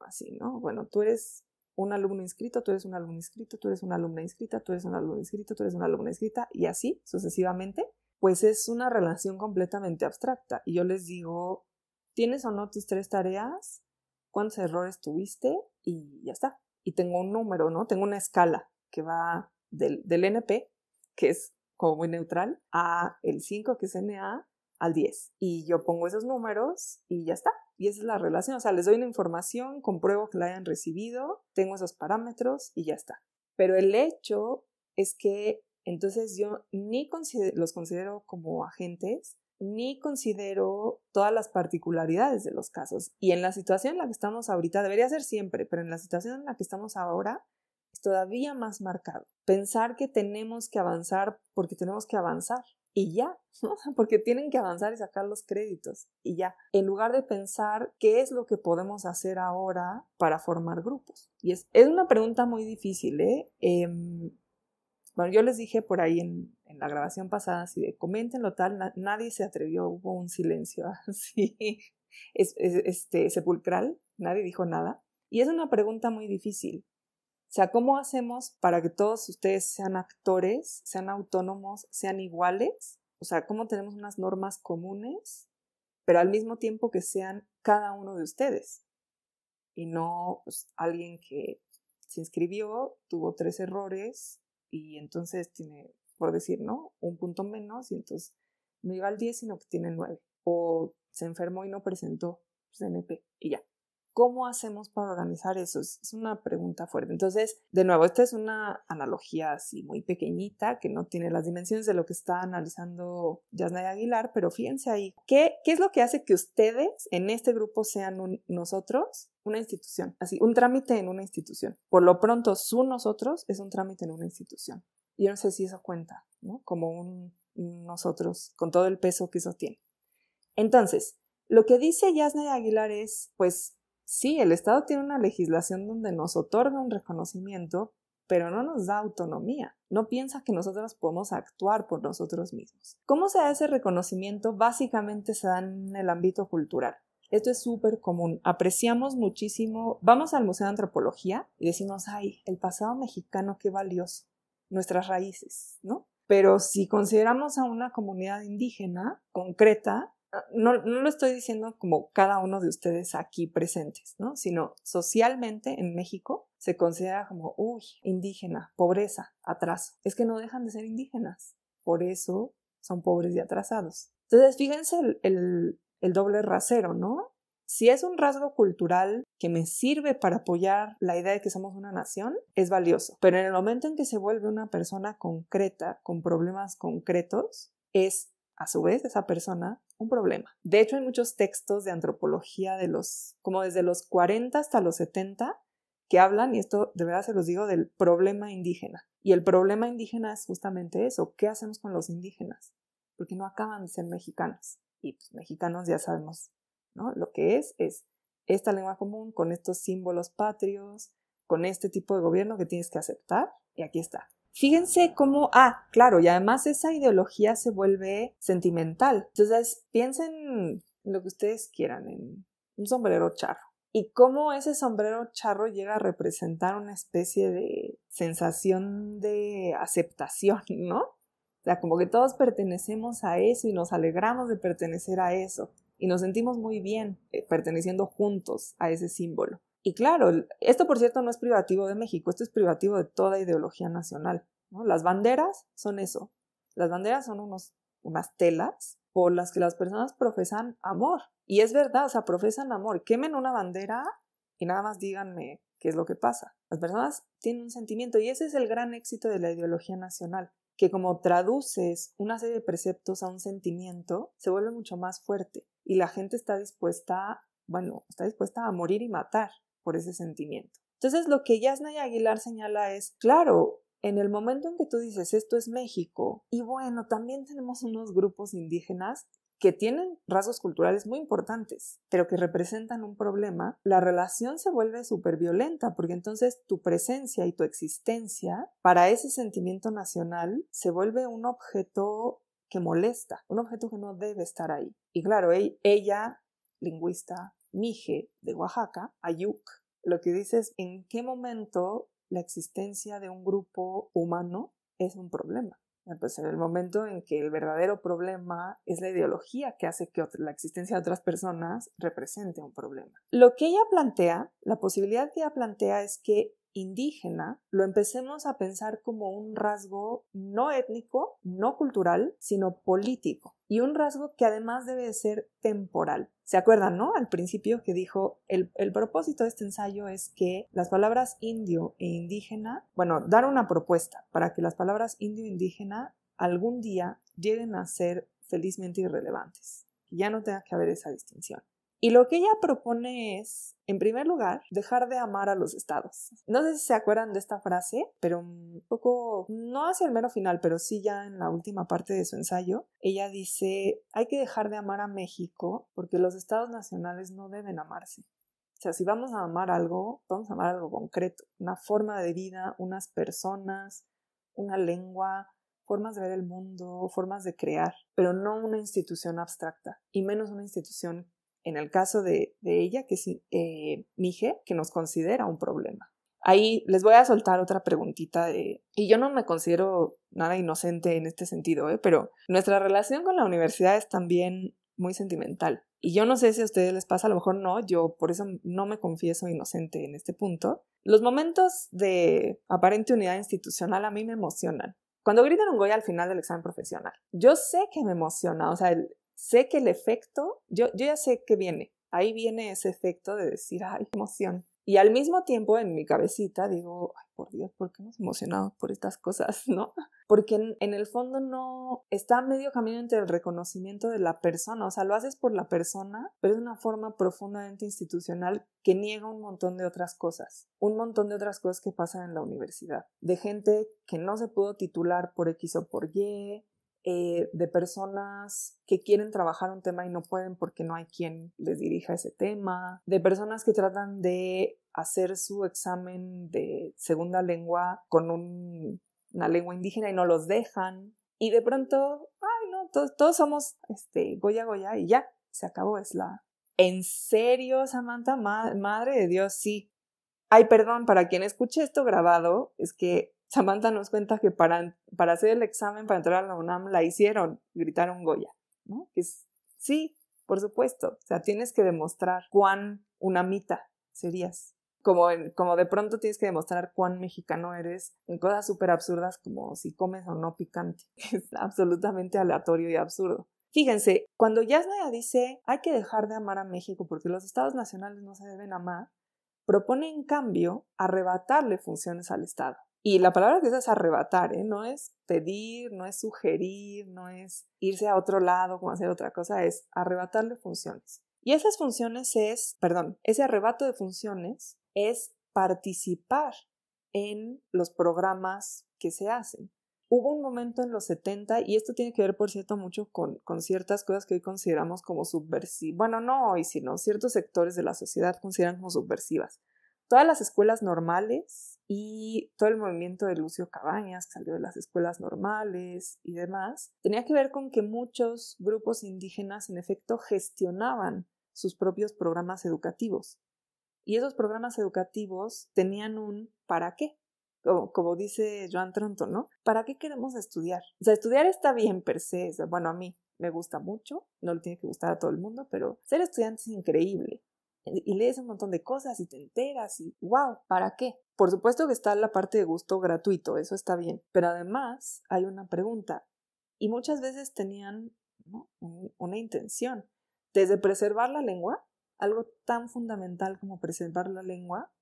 así, ¿no? Bueno, tú eres un alumno inscrito, tú eres un alumno inscrito, tú eres una alumna inscrita, tú eres un alumno inscrito, tú eres una alumna inscrita, y así sucesivamente, pues es una relación completamente abstracta. Y yo les digo, ¿tienes o no tus tres tareas? ¿Cuántos errores tuviste? Y ya está. Y tengo un número, ¿no? Tengo una escala que va del, del NP, que es como muy neutral, a el 5, que es NA, al 10. Y yo pongo esos números y ya está. Y esa es la relación. O sea, les doy una información, compruebo que la hayan recibido, tengo esos parámetros y ya está. Pero el hecho es que entonces yo ni los considero como agentes, ni considero todas las particularidades de los casos. Y en la situación en la que estamos ahorita, debería ser siempre, pero en la situación en la que estamos ahora, es todavía más marcado. Pensar que tenemos que avanzar porque tenemos que avanzar y ya, porque tienen que avanzar y sacar los créditos y ya, en lugar de pensar qué es lo que podemos hacer ahora para formar grupos. Y es, es una pregunta muy difícil, ¿eh? Em, bueno, yo les dije por ahí en, la grabación pasada, si de coméntenlo tal, nadie se atrevió, hubo un silencio así, es, este, sepulcral, nadie dijo nada. Y es una pregunta muy difícil, o sea, ¿cómo hacemos para que todos ustedes sean actores, sean autónomos, sean iguales? O sea, ¿cómo tenemos unas normas comunes, pero al mismo tiempo que sean cada uno de ustedes? Y no pues, alguien que se inscribió, tuvo tres errores y entonces tiene por decir, ¿no? Un punto menos y entonces no llega al 10, sino que tiene 9. O se enfermó y no presentó CNP y ya. ¿Cómo hacemos para organizar eso? Es una pregunta fuerte. Entonces, de nuevo, esta es una analogía así muy pequeñita que no tiene las dimensiones de lo que está analizando Yasnaya Aguilar, pero fíjense ahí, ¿qué, ¿qué es lo que hace que ustedes en este grupo sean nosotros? Una institución, así, un trámite en una institución. Por lo pronto, su nosotros es un trámite en una institución. Yo no sé si eso cuenta, ¿no? Como un nosotros, con todo el peso que eso tiene. Entonces, lo que dice Yasnaya Aguilar es, pues, Sí, el Estado tiene una legislación donde nos otorga un reconocimiento, pero no nos da autonomía. No piensa que nosotros podemos actuar por nosotros mismos. ¿Cómo se da ese reconocimiento? Básicamente se da en el ámbito cultural. Esto es súper común. Apreciamos muchísimo. Vamos al Museo de Antropología y decimos, ay, el pasado mexicano, qué valioso. Nuestras raíces, ¿no? Pero si consideramos a una comunidad indígena concreta, no, lo estoy diciendo como cada uno de ustedes aquí presentes, ¿no? Sino socialmente en México se considera como, uy, indígena, pobreza, atraso. Es que no dejan de ser indígenas, por eso son pobres y atrasados. Entonces, fíjense el, el doble rasero, ¿no? Si es un rasgo cultural que me sirve para apoyar la idea de que somos una nación, es valioso. Pero en el momento en que se vuelve una persona concreta, con problemas concretos, es a su vez esa persona un problema. De hecho, hay muchos textos de antropología de los, como desde los 40 hasta los 70, que hablan, y esto de verdad se los digo, del problema indígena. Y el problema indígena es justamente eso, ¿qué hacemos con los indígenas? Porque no acaban de ser mexicanos. Y pues mexicanos ya sabemos, ¿no? Lo que es es esta lengua común con estos símbolos patrios, con este tipo de gobierno que tienes que aceptar, y aquí está. Fíjense cómo, ah, claro, y además esa ideología se vuelve sentimental. Entonces, piensen en lo que ustedes quieran, en un sombrero charro. Y cómo ese sombrero charro llega a representar una especie de sensación de aceptación, ¿no? O sea, como que todos pertenecemos a eso y nos alegramos de pertenecer a eso. Y nos sentimos muy bien eh, perteneciendo juntos a ese símbolo. Y claro, esto por cierto no es privativo de México, esto es privativo de toda ideología nacional. Las banderas son eso. Las banderas son unos, unas telas por las que las personas profesan amor. Y es verdad, o sea, profesan amor. Quemen una bandera y nada más díganme qué es lo que pasa. Las personas tienen un sentimiento y ese es el gran éxito de la ideología nacional, que como traduces una serie de preceptos a un sentimiento, se vuelve mucho más fuerte y la gente está dispuesta, bueno, está dispuesta a morir y matar por ese sentimiento. Entonces, lo que Yasnaya Aguilar señala es, claro, en el momento en que tú dices esto es México, y bueno, también tenemos unos grupos indígenas que tienen rasgos culturales muy importantes, pero que representan un problema, la relación se vuelve súper violenta, porque entonces tu presencia y tu existencia para ese sentimiento nacional se vuelve un objeto que molesta, un objeto que no debe estar ahí. Y claro, ella, lingüista, Mije de Oaxaca, Ayuk, lo que dice es en qué momento la existencia de un grupo humano es un problema. Pues en el momento en que el verdadero problema es la ideología que hace que la existencia de otras personas represente un problema. Lo que ella plantea, la posibilidad que ella plantea es que indígena lo empecemos a pensar como un rasgo no étnico, no cultural, sino político. Y un rasgo que además debe de ser temporal. ¿Se acuerdan, no? Al principio que dijo, el, el, propósito de este ensayo es que las palabras indio e indígena, bueno, dar una propuesta para que las palabras indio e indígena algún día lleguen a ser felizmente irrelevantes. Que ya no tenga que haber esa distinción. Y lo que ella propone es, en primer lugar, dejar de amar a los estados. No sé si se acuerdan de esta frase, pero un poco, no hacia el mero final, pero sí ya en la última parte de su ensayo, ella dice, hay que dejar de amar a México porque los estados nacionales no deben amarse. O sea, si vamos a amar algo, vamos a amar algo concreto, una forma de vida, unas personas, una lengua, formas de ver el mundo, formas de crear, pero no una institución abstracta, y menos una institución en el caso de, ella, que es eh, Mije, que nos considera un problema. Ahí les voy a soltar otra preguntita de, y yo no me considero nada inocente en este sentido, ¿eh? pero nuestra relación con la universidad es también muy sentimental. Y yo no sé si a ustedes les pasa, a lo mejor no, yo por eso no me confieso inocente en este punto. Los momentos de aparente unidad institucional a mí me emocionan. Cuando gritan un Goya al final del examen profesional, yo sé que me emociona, o sea, sé que el efecto, yo, yo ya sé que viene, ahí viene ese efecto de decir, ay, emoción. Y al mismo tiempo en mi cabecita digo, ay, por Dios, ¿por qué nos emocionamos por estas cosas, no? Porque en, el fondo no está medio camino entre el reconocimiento de la persona, o sea, lo haces por la persona, pero es una forma profundamente institucional que niega un montón de otras cosas, un montón de otras cosas que pasan en la universidad, de gente que no se pudo titular por X o por Y, eh, de personas que quieren trabajar un tema y no pueden porque no hay quien les dirija ese tema, de personas que tratan de hacer su examen de segunda lengua con una lengua indígena y no los dejan. Y de pronto, ay, no, todos, todos somos este, Goya Goya y ya, se acabó, es la... ¿En serio, Samantha? madre de Dios, sí. Ay, perdón, para quien escuche esto grabado, es que Samantha nos cuenta que para, para hacer el examen para entrar a la UNAM la hicieron, gritaron Goya, ¿no? sí, por supuesto, o sea, tienes que demostrar cuán unamita serías. Como, como de pronto tienes que demostrar cuán mexicano eres en cosas súper absurdas como si comes o no picante. Es absolutamente aleatorio y absurdo. Fíjense, cuando Yasnaya dice hay que dejar de amar a México porque los estados nacionales no se deben amar, propone en cambio arrebatarle funciones al Estado. Y la palabra que usa es arrebatar, ¿eh? no es pedir, no es sugerir, no es irse a otro lado como hacer otra cosa, es arrebatarle funciones. Y esas funciones es, perdón, ese arrebato de funciones es participar en los programas que se hacen. Hubo un momento en los 70, y esto tiene que ver, por cierto, mucho con, con ciertas cosas que hoy consideramos como subversivas. Bueno, no hoy, sino ciertos sectores de la sociedad consideran como subversivas todas las escuelas normales y todo el movimiento de Lucio Cabañas, que salió de las escuelas normales y demás, tenía que ver con que muchos grupos indígenas en efecto gestionaban sus propios programas educativos. Y esos programas educativos tenían un ¿para qué? Como, dice Joan Tronto, ¿no? ¿Para qué queremos estudiar? O sea, estudiar está bien per se, bueno, a mí me gusta mucho, no le tiene que gustar a todo el mundo, pero ser estudiante es increíble y lees un montón de cosas y te enteras y wow, ¿para qué? Por supuesto que está la parte de gusto gratuito, eso está bien, pero además hay una pregunta y muchas veces tenían una intención, desde preservar la lengua, algo tan fundamental como preservar la lengua,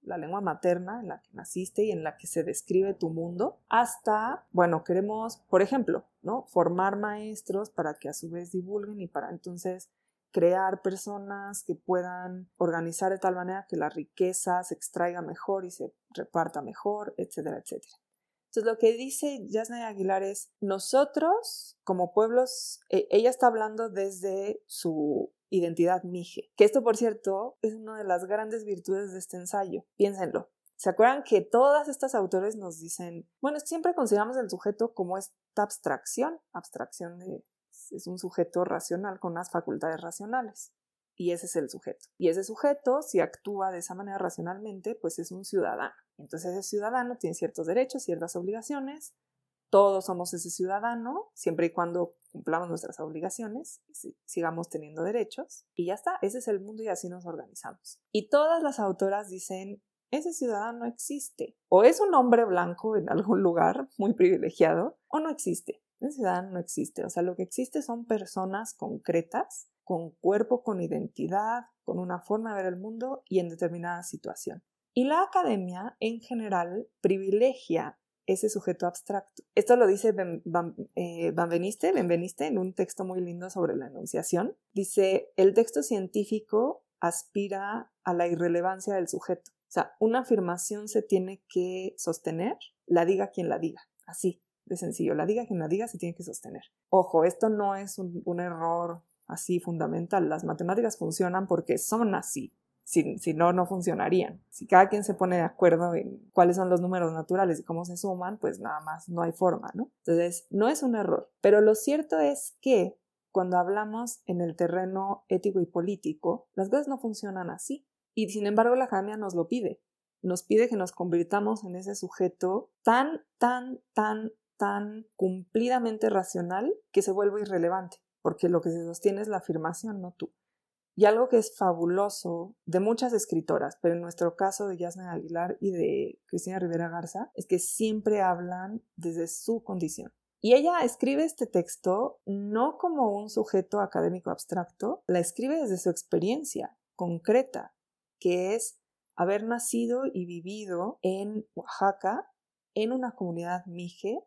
la lengua materna en la que naciste y en la que se describe tu mundo, hasta, bueno, queremos, por ejemplo, ¿no? Formar maestros para que a su vez divulguen y para entonces crear personas que puedan organizar de tal manera que la riqueza se extraiga mejor y se reparta mejor, etcétera, etcétera. Entonces lo que dice Yasna Aguilar es, nosotros como pueblos, e, ella está hablando desde su identidad mije, que esto por cierto es una de las grandes virtudes de este ensayo, piénsenlo. ¿Se acuerdan que todas estas autores nos dicen, bueno, siempre consideramos el sujeto como esta abstracción, abstracción de es un sujeto racional con unas facultades racionales. Y ese es el sujeto. Y ese sujeto, si actúa de esa manera racionalmente, pues es un ciudadano. Entonces ese ciudadano tiene ciertos derechos, ciertas obligaciones. Todos somos ese ciudadano, siempre y cuando cumplamos nuestras obligaciones, sigamos teniendo derechos. Y ya está, ese es el mundo y así nos organizamos. Y todas las autoras dicen, ese ciudadano existe. O es un hombre blanco en algún lugar muy privilegiado, o no existe. Un ciudadano no existe, o sea, lo que existe son personas concretas, con cuerpo, con identidad, con una forma de ver el mundo y en determinada situación. Y la academia, en general, privilegia ese sujeto abstracto. Esto lo dice eh, Benveniste, Benveniste en un texto muy lindo sobre la enunciación. Dice, el texto científico aspira a la irrelevancia del sujeto. O sea, una afirmación se tiene que sostener, la diga quien la diga, así de sencillo. La diga quien la diga se tiene que sostener. Ojo, esto no es un, error así fundamental. Las matemáticas funcionan porque son así. Si, si, no, no funcionarían. Si cada quien se pone de acuerdo en cuáles son los números naturales y cómo se suman, pues nada más no hay forma, ¿no? Entonces, no es un error. Pero lo cierto es que cuando hablamos en el terreno ético y político, las cosas no funcionan así. Y sin embargo, la academia nos lo pide. Nos pide que nos convirtamos en ese sujeto tan, tan, tan, tan cumplidamente racional que se vuelve irrelevante, porque lo que se sostiene es la afirmación, no tú. Y algo que es fabuloso de muchas escritoras, pero en nuestro caso de Yasna Aguilar y de Cristina Rivera Garza, es que siempre hablan desde su condición. Y ella escribe este texto no como un sujeto académico abstracto, la escribe desde su experiencia concreta, que es haber nacido y vivido en Oaxaca, en una comunidad mije,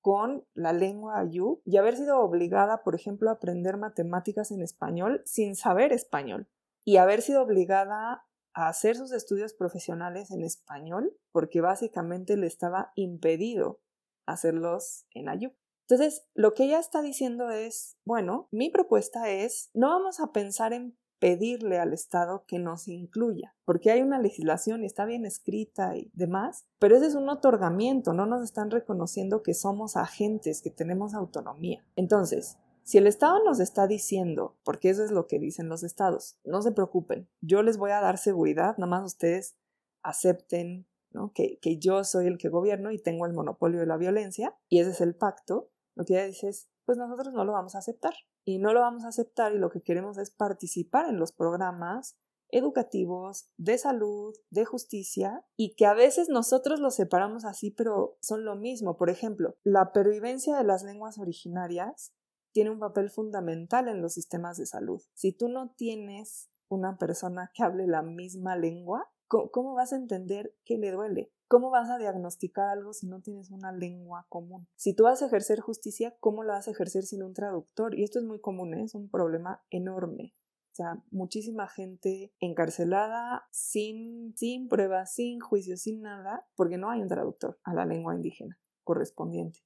con la lengua ayú y haber sido obligada, por ejemplo, a aprender matemáticas en español sin saber español y haber sido obligada a hacer sus estudios profesionales en español porque básicamente le estaba impedido hacerlos en ayú. Entonces, lo que ella está diciendo es, bueno, mi propuesta es, no vamos a pensar en pedirle al Estado que nos incluya, porque hay una legislación y está bien escrita y demás, pero ese es un otorgamiento, no nos están reconociendo que somos agentes, que tenemos autonomía. Entonces, si el Estado nos está diciendo, porque eso es lo que dicen los estados, no se preocupen, yo les voy a dar seguridad, nada más ustedes acepten que, que yo soy el que gobierno y tengo el monopolio de la violencia, y ese es el pacto, lo que ella dice es, pues nosotros no lo vamos a aceptar y no lo vamos a aceptar y lo que queremos es participar en los programas educativos, de salud, de justicia, y que a veces nosotros los separamos así, pero son lo mismo. Por ejemplo, la pervivencia de las lenguas originarias tiene un papel fundamental en los sistemas de salud. Si tú no tienes una persona que hable la misma lengua, ¿cómo vas a entender qué le duele? ¿Cómo vas a diagnosticar algo si no tienes una lengua común? Si tú vas a ejercer justicia, ¿cómo la vas a ejercer sin un traductor? Y esto es muy común, ¿eh? es un problema enorme. O sea, muchísima gente encarcelada sin, sin pruebas, sin juicio, sin nada, porque no hay un traductor a la lengua indígena correspondiente.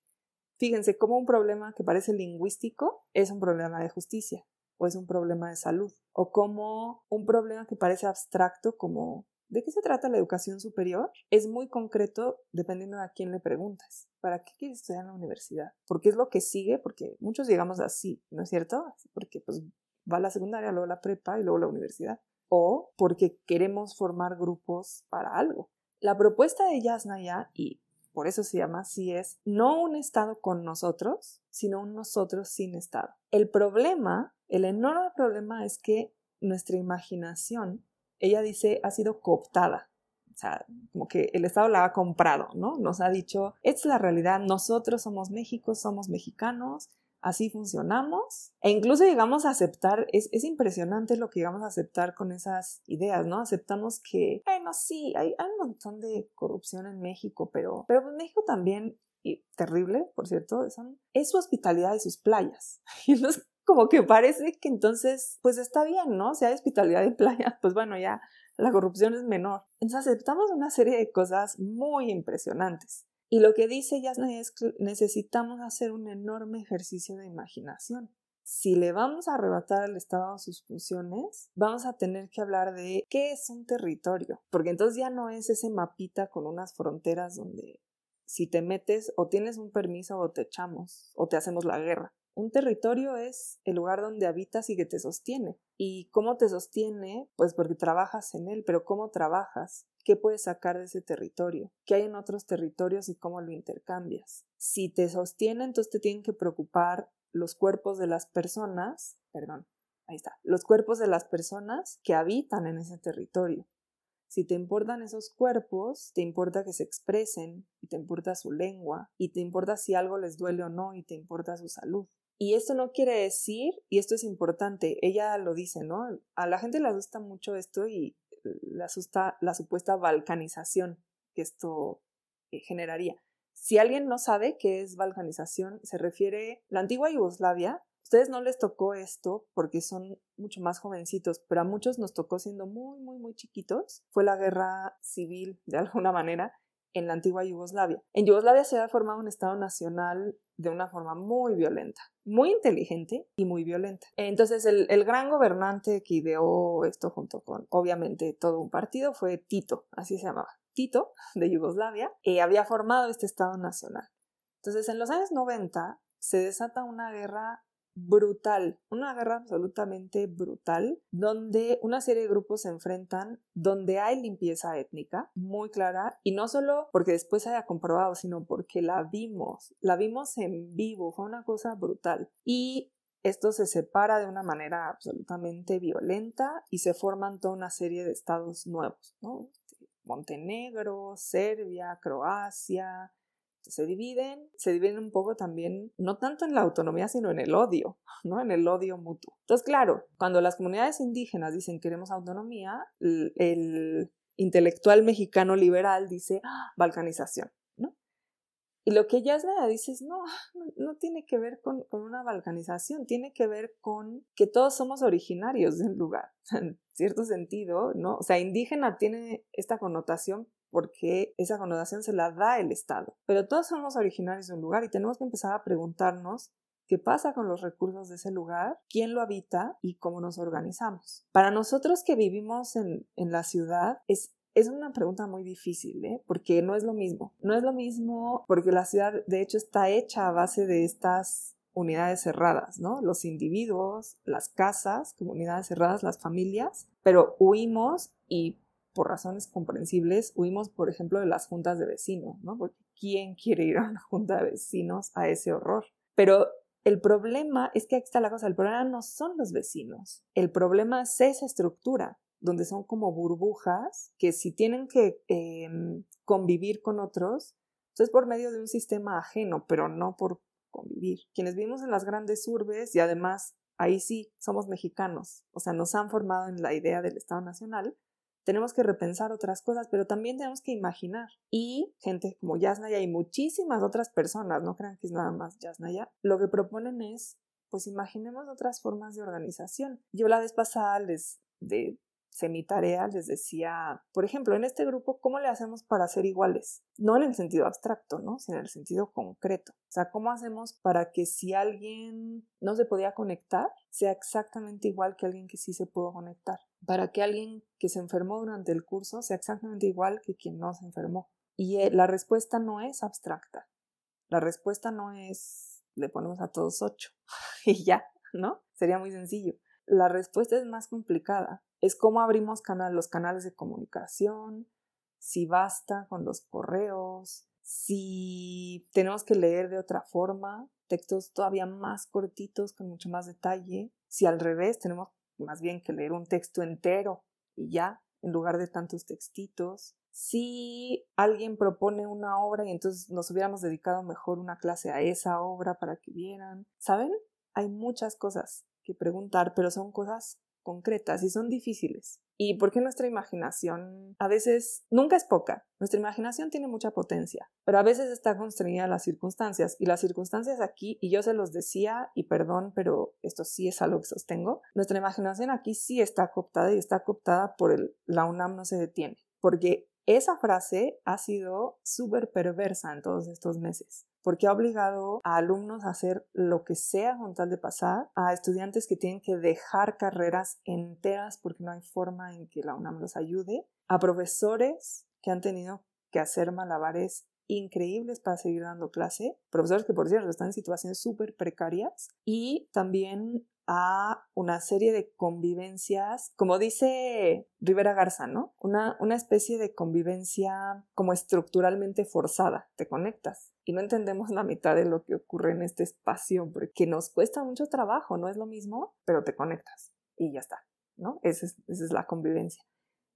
Fíjense cómo un problema que parece lingüístico es un problema de justicia o es un problema de salud, o como un problema que parece abstracto como ¿De qué se trata la educación superior? Es muy concreto dependiendo a quién le preguntas. ¿Para qué quieres estudiar en la universidad? Porque es lo que sigue, porque muchos llegamos así, ¿no es cierto? Porque pues va a la secundaria, luego la prepa y luego la universidad. O porque queremos formar grupos para algo. La propuesta de Yasnaya, y por eso se llama así, es no un Estado con nosotros, sino un nosotros sin Estado. El problema, el enorme problema es que nuestra imaginación ella dice, ha sido cooptada. O sea, como que el Estado la ha comprado, ¿no? Nos ha dicho, es la realidad, nosotros somos México, somos mexicanos, así funcionamos. E incluso llegamos a aceptar, es, impresionante lo que llegamos a aceptar con esas ideas, ¿no? Aceptamos que, bueno, sí, hay, un montón de corrupción en México, pero, pero pues México también, y terrible, por cierto, es su hospitalidad y sus playas. Y como que parece que entonces, pues está bien, ¿no? Si hay hospitalidad de playa, pues bueno, ya la corrupción es menor. Entonces aceptamos una serie de cosas muy impresionantes. Y lo que dice Yasna es que necesitamos hacer un enorme ejercicio de imaginación. Si le vamos a arrebatar al Estado sus funciones, vamos a tener que hablar de qué es un territorio, porque entonces ya no es ese mapita con unas fronteras donde si te metes o tienes un permiso o te echamos o te hacemos la guerra. Un territorio es el lugar donde habitas y que te sostiene. ¿Y cómo te sostiene? Pues porque trabajas en él, pero ¿cómo trabajas? ¿Qué puedes sacar de ese territorio? ¿Qué hay en otros territorios y cómo lo intercambias? Si te sostiene, entonces te tienen que preocupar los cuerpos de las personas, perdón, ahí está, los cuerpos de las personas que habitan en ese territorio. Si te importan esos cuerpos, te importa que se expresen, y te importa su lengua, y te importa si algo les duele o no, y te importa su salud. Y esto no quiere decir, y esto es importante, ella lo dice, ¿no? A la gente le asusta mucho esto y le asusta la supuesta balcanización que esto eh, generaría. Si alguien no sabe qué es balcanización, se refiere la antigua Yugoslavia. Ustedes no les tocó esto porque son mucho más jovencitos, pero a muchos nos tocó siendo muy, muy, muy chiquitos. Fue la guerra civil, de alguna manera, en la antigua Yugoslavia. En Yugoslavia se había formado un Estado nacional de una forma muy violenta, muy inteligente y muy violenta. Entonces el, gran gobernante que ideó esto junto con obviamente todo un partido fue Tito, así se llamaba. Tito de Yugoslavia y había formado este Estado nacional. Entonces en los años 90 se desata una guerra brutal, una guerra absolutamente brutal, donde una serie de grupos se enfrentan, donde hay limpieza étnica muy clara, y no solo porque después haya comprobado, sino porque la vimos, la vimos en vivo, fue una cosa brutal. Y esto se separa de una manera absolutamente violenta y se forman toda una serie de estados nuevos, ¿no? Montenegro, Serbia, Croacia, se dividen, se dividen un poco también, no tanto en la autonomía, sino en el odio, ¿no? En el odio mutuo. Entonces, claro, cuando las comunidades indígenas dicen queremos autonomía, el, intelectual mexicano liberal dice ¡Ah! balcanización, ¿no? Y lo que Yasna dice es, no, no, tiene que ver con, con, una balcanización, tiene que ver con que todos somos originarios del lugar, en cierto sentido, ¿no? O sea, indígena tiene esta connotación porque esa connotación se la da el Estado. Pero todos somos originarios de un lugar y tenemos que empezar a preguntarnos qué pasa con los recursos de ese lugar, quién lo habita y cómo nos organizamos. Para nosotros que vivimos en, la ciudad es es una pregunta muy difícil, ¿eh? porque no es lo mismo. No es lo mismo porque la ciudad, de hecho, está hecha a base de estas unidades cerradas, ¿no? Los individuos, las casas, comunidades cerradas, las familias, pero huimos y por razones comprensibles, huimos, por ejemplo, de las juntas de vecinos, ¿no? Porque ¿quién quiere ir a una junta de vecinos a ese horror? Pero el problema es que aquí está la cosa, el problema no son los vecinos, el problema es esa estructura, donde son como burbujas que si tienen que em, convivir con otros, pues es por medio de un sistema ajeno, pero no por convivir. Quienes vivimos en las grandes urbes y además ahí sí somos mexicanos, o sea, nos han formado en la idea del Estado Nacional, tenemos que repensar otras cosas, pero también tenemos que imaginar. Y gente como Yasnaya y muchísimas otras personas, no crean que es nada más Yasnaya, lo que proponen es, pues imaginemos otras formas de organización. Yo la vez pasada les de tarea les decía, por ejemplo, en este grupo, ¿cómo le hacemos para ser iguales? No en el sentido abstracto, ¿no? Sino en el sentido concreto. O sea, ¿cómo hacemos para que si alguien no se podía conectar, sea exactamente igual que alguien que sí se pudo conectar? Para que alguien que se enfermó durante el curso sea exactamente igual que quien no se enfermó. Y eh, la respuesta no es abstracta. La respuesta no es, le ponemos a todos ocho y ya, ¿no? Sería muy sencillo. La respuesta es más complicada es cómo abrimos canal, los canales de comunicación, si basta con los correos, si tenemos que leer de otra forma, textos todavía más cortitos con mucho más detalle, si al revés tenemos más bien que leer un texto entero y ya, en lugar de tantos textitos, si alguien propone una obra y entonces nos hubiéramos dedicado mejor una clase a esa obra para que vieran, ¿saben? Hay muchas cosas que preguntar, pero son cosas concretas y son difíciles. ¿Y por qué nuestra imaginación a veces nunca es poca? Nuestra imaginación tiene mucha potencia, pero a veces está constreñida a las circunstancias y las circunstancias aquí, y yo se los decía, y perdón, pero esto sí es algo que sostengo, nuestra imaginación aquí sí está cooptada y está cooptada por el la UNAM no se detiene, porque esa frase ha sido súper perversa en todos estos meses porque ha obligado a alumnos a hacer lo que sea con tal de pasar, a estudiantes que tienen que dejar carreras enteras porque no hay forma en que la UNAM los ayude, a profesores que han tenido que hacer malabares increíbles para seguir dando clase, profesores que por cierto están en situaciones súper precarias y también a una serie de convivencias, como dice Rivera Garza, ¿no? Una, una especie de convivencia como estructuralmente forzada, te conectas y no entendemos la mitad de lo que ocurre en este espacio porque nos cuesta mucho trabajo, no es lo mismo, pero te conectas y ya está, ¿no? Esa es, esa es la convivencia.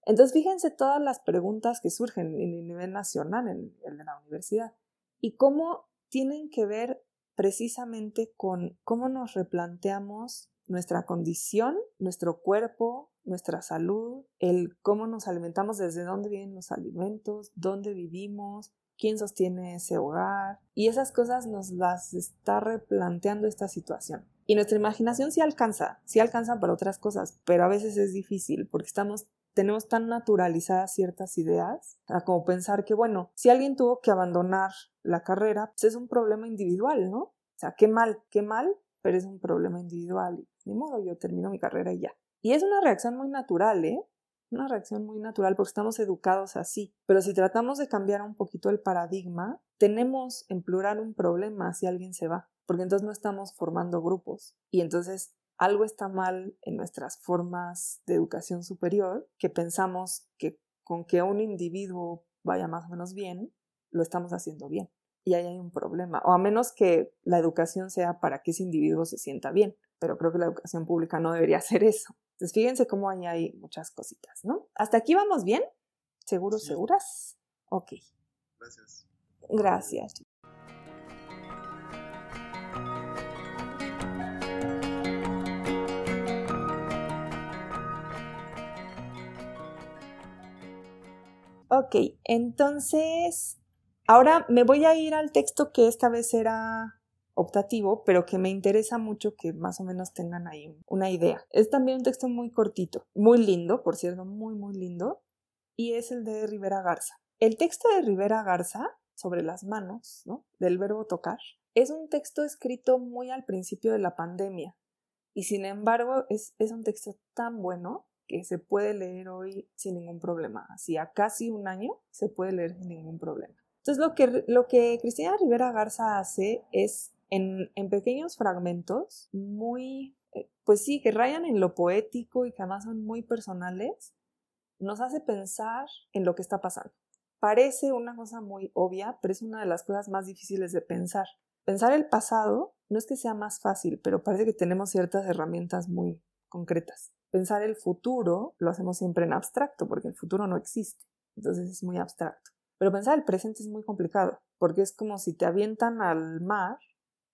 Entonces, fíjense todas las preguntas que surgen en el nivel nacional, en el de la universidad, y cómo tienen que ver precisamente con cómo nos replanteamos nuestra condición, nuestro cuerpo, nuestra salud, el cómo nos alimentamos, desde dónde vienen los alimentos, dónde vivimos, quién sostiene ese hogar. Y esas cosas nos las está replanteando esta situación. Y nuestra imaginación sí alcanza, sí alcanza para otras cosas, pero a veces es difícil porque estamos tenemos tan naturalizadas ciertas ideas, como pensar que, bueno, si alguien tuvo que abandonar la carrera, pues es un problema individual, ¿no? O sea, qué mal, qué mal, pero es un problema individual. Ni modo, yo termino mi carrera y ya. Y es una reacción muy natural, ¿eh? Una reacción muy natural porque estamos educados así. Pero si tratamos de cambiar un poquito el paradigma, tenemos en plural un problema si alguien se va, porque entonces no estamos formando grupos. Y entonces algo está mal en nuestras formas de educación superior que pensamos que con que un individuo vaya más o menos bien, lo estamos haciendo bien. Y ahí hay un problema. O a menos que la educación sea para que ese individuo se sienta bien. pero creo que la educación pública no debería hacer eso. Entonces, fíjense cómo ahí hay muchas cositas, ¿no? ¿Hasta aquí vamos bien? ¿Seguros, seguras? Ok. Gracias. Gracias. Ok, entonces, ahora me voy a ir al texto que esta vez era optativo, pero que me interesa mucho que más o menos tengan ahí una idea. Es también un texto muy cortito, muy lindo, por cierto, muy, muy lindo, y es el de Rivera Garza. El texto de Rivera Garza sobre las manos, ¿no? Del verbo tocar, es un texto escrito muy al principio de la pandemia, y sin embargo es, es un texto tan bueno que se puede leer hoy sin ningún problema. Así a casi un año se puede leer sin ningún problema. Entonces lo que, lo que Cristina Rivera Garza hace es en, en pequeños fragmentos muy, eh, pues sí, que rayan en lo poético y que además son muy personales, nos hace pensar en lo que está pasando. Parece una cosa muy obvia, pero es una de las cosas más difíciles de pensar. Pensar el pasado no es que sea más fácil, pero parece que tenemos ciertas herramientas muy concretas pensar el futuro lo hacemos siempre en abstracto, porque el futuro no existe, entonces es muy abstracto. Pero pensar el presente es muy complicado, porque es como si te avientan al mar,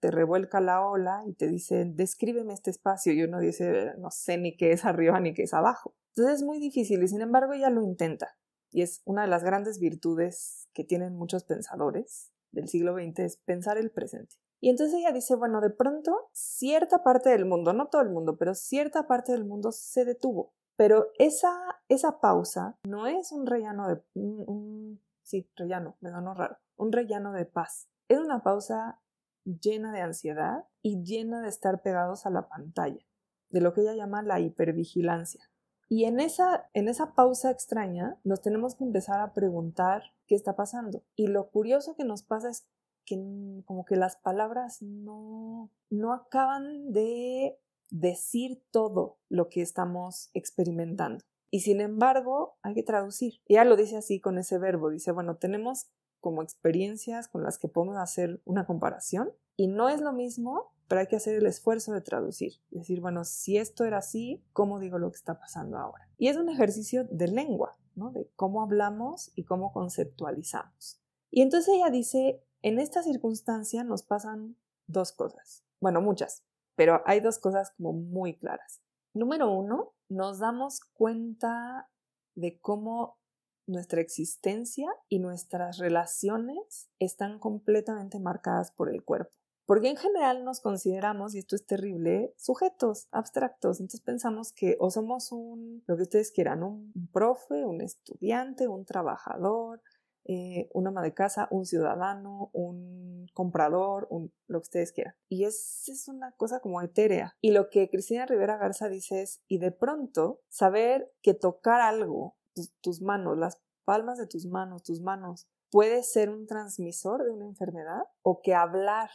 te revuelca la ola y te dicen, descríbeme este espacio, y uno dice, no sé ni qué es arriba ni qué es abajo. Entonces es muy difícil y sin embargo ella lo intenta. Y es una de las grandes virtudes que tienen muchos pensadores del siglo XX, es pensar el presente. Y entonces ella dice, bueno, de pronto cierta parte del mundo, no todo el mundo, pero cierta parte del mundo se detuvo. Pero esa, esa pausa no es un rellano de... Un, sí, rellano, me no raro. Un rellano de paz. Es una pausa llena de ansiedad y llena de estar pegados a la pantalla, de lo que ella llama la hipervigilancia. Y en esa, en esa pausa extraña nos tenemos que empezar a preguntar qué está pasando. Y lo curioso que nos pasa es que como que las palabras no, no acaban de decir todo lo que estamos experimentando. Y sin embargo, hay que traducir. Ella lo dice así con ese verbo. Dice, bueno, tenemos como experiencias con las que podemos hacer una comparación y no es lo mismo, pero hay que hacer el esfuerzo de traducir. Decir, bueno, si esto era así, ¿cómo digo lo que está pasando ahora? Y es un ejercicio de lengua, ¿no? De cómo hablamos y cómo conceptualizamos. Y entonces ella dice, en esta circunstancia nos pasan dos cosas, bueno, muchas, pero hay dos cosas como muy claras. Número uno, nos damos cuenta de cómo nuestra existencia y nuestras relaciones están completamente marcadas por el cuerpo. Porque en general nos consideramos, y esto es terrible, sujetos abstractos. Entonces pensamos que o somos un, lo que ustedes quieran, un profe, un estudiante, un trabajador, eh, un ama de casa, un ciudadano, un comprador, un, lo que ustedes quieran. Y es, es una cosa como etérea. Y lo que Cristina Rivera Garza dice es, y de pronto, saber que tocar algo, tus, tus manos, las palmas de tus manos, tus manos, puede ser un transmisor de una enfermedad o que hablar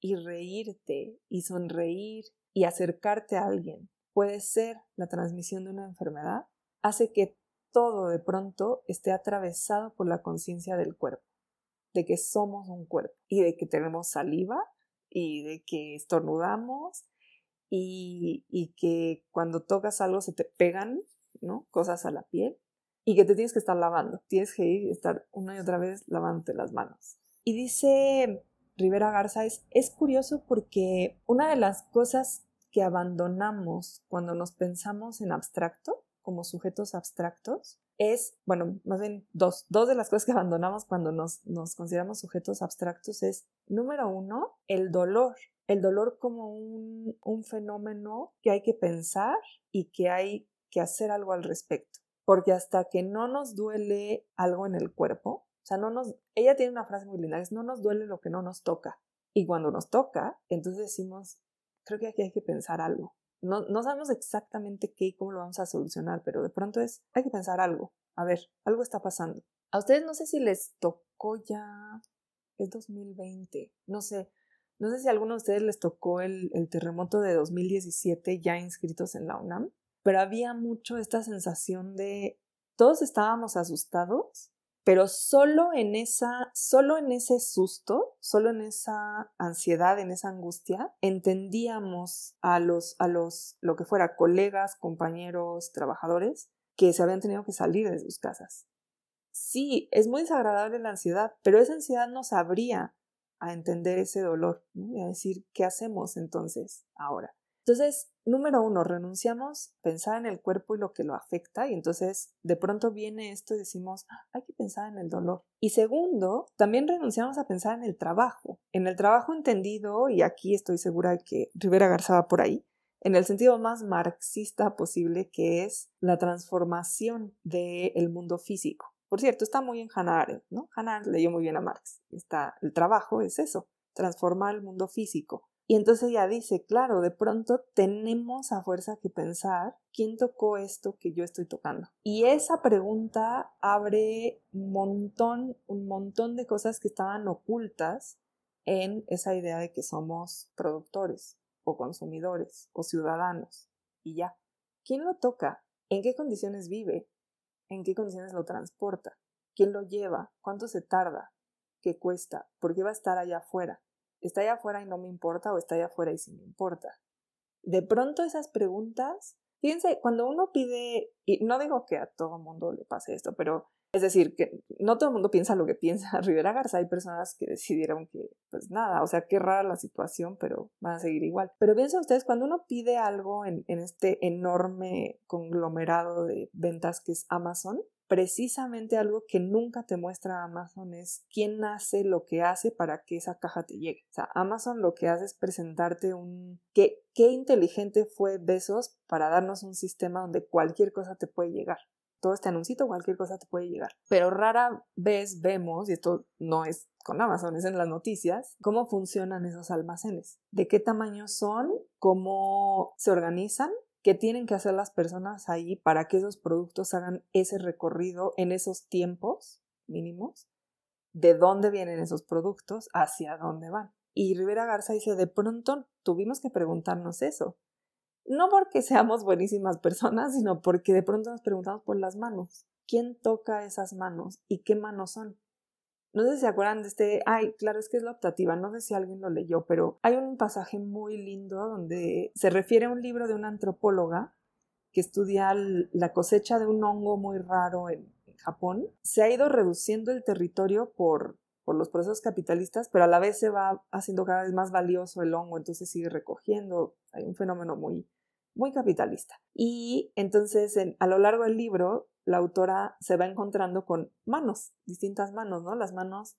y reírte y sonreír y acercarte a alguien puede ser la transmisión de una enfermedad, hace que todo de pronto esté atravesado por la conciencia del cuerpo, de que somos un cuerpo y de que tenemos saliva y de que estornudamos y, y que cuando tocas algo se te pegan cosas a la piel y que te tienes que estar lavando, tienes que ir y estar una y otra vez lavándote las manos. Y dice Rivera Garza, es curioso porque una de las cosas que abandonamos cuando nos pensamos en abstracto como sujetos abstractos es, bueno, más bien dos, dos de las cosas que abandonamos cuando nos, nos consideramos sujetos abstractos es, número uno, el dolor. El dolor como un, un fenómeno que hay que pensar y que hay que hacer algo al respecto. Porque hasta que no nos duele algo en el cuerpo, o sea, no nos, ella tiene una frase muy linda, es no nos duele lo que no nos toca. Y cuando nos toca, entonces decimos, creo que aquí hay que pensar algo. No, no sabemos exactamente qué y cómo lo vamos a solucionar, pero de pronto es, hay que pensar algo. A ver, algo está pasando. A ustedes no sé si les tocó ya, es 2020, no sé, no sé si a alguno de ustedes les tocó el, el terremoto de 2017 ya inscritos en la UNAM, pero había mucho esta sensación de todos estábamos asustados, pero solo en esa, solo en ese susto, solo en esa ansiedad, en esa angustia, entendíamos a los, a los, lo que fuera, colegas, compañeros, trabajadores, que se habían tenido que salir de sus casas. Sí, es muy desagradable la ansiedad, pero esa ansiedad nos abría a entender ese dolor y a decir, ¿qué hacemos entonces ahora? Entonces, número uno, renunciamos a pensar en el cuerpo y lo que lo afecta y entonces de pronto viene esto y decimos, hay que pensar en el dolor. Y segundo, también renunciamos a pensar en el trabajo, en el trabajo entendido, y aquí estoy segura de que Rivera Garza va por ahí, en el sentido más marxista posible, que es la transformación del mundo físico. Por cierto, está muy en Hannah Arendt, ¿no? Hannah Arendt leyó muy bien a Marx. Está, el trabajo es eso, transformar el mundo físico. Y entonces ella dice, claro, de pronto tenemos a fuerza que pensar quién tocó esto que yo estoy tocando. Y esa pregunta abre un montón, un montón de cosas que estaban ocultas en esa idea de que somos productores o consumidores o ciudadanos. Y ya, ¿quién lo toca? ¿En qué condiciones vive? ¿En qué condiciones lo transporta? ¿Quién lo lleva? ¿Cuánto se tarda? ¿Qué cuesta? ¿Por qué va a estar allá afuera? ¿Está allá afuera y no me importa o está allá afuera y sí me importa? De pronto esas preguntas, fíjense, cuando uno pide, y no digo que a todo mundo le pase esto, pero es decir, que no todo el mundo piensa lo que piensa Rivera Garza. Hay personas que decidieron que, pues nada, o sea, qué rara la situación, pero van a seguir igual. Pero piensen ustedes, cuando uno pide algo en, en este enorme conglomerado de ventas que es Amazon, precisamente algo que nunca te muestra Amazon es quién hace lo que hace para que esa caja te llegue. O sea, Amazon lo que hace es presentarte un qué, qué inteligente fue Besos para darnos un sistema donde cualquier cosa te puede llegar. Todo este anuncito, cualquier cosa te puede llegar. Pero rara vez vemos, y esto no es con Amazon, es en las noticias, cómo funcionan esos almacenes, de qué tamaño son, cómo se organizan ¿Qué tienen que hacer las personas ahí para que esos productos hagan ese recorrido en esos tiempos mínimos, de dónde vienen esos productos, hacia dónde van. Y Rivera Garza dice, de pronto tuvimos que preguntarnos eso. No porque seamos buenísimas personas, sino porque de pronto nos preguntamos por las manos. ¿Quién toca esas manos y qué manos son? No sé si se acuerdan de este, ay, claro, es que es la optativa, no sé si alguien lo leyó, pero hay un pasaje muy lindo donde se refiere a un libro de una antropóloga que estudia la cosecha de un hongo muy raro en, Japón. Se ha ido reduciendo el territorio por, por los procesos capitalistas, pero a la vez se va haciendo cada vez más valioso el hongo, entonces sigue recogiendo. Hay un fenómeno muy, muy capitalista. Y entonces a lo largo del libro la autora se va encontrando con manos, distintas manos, ¿no? Las manos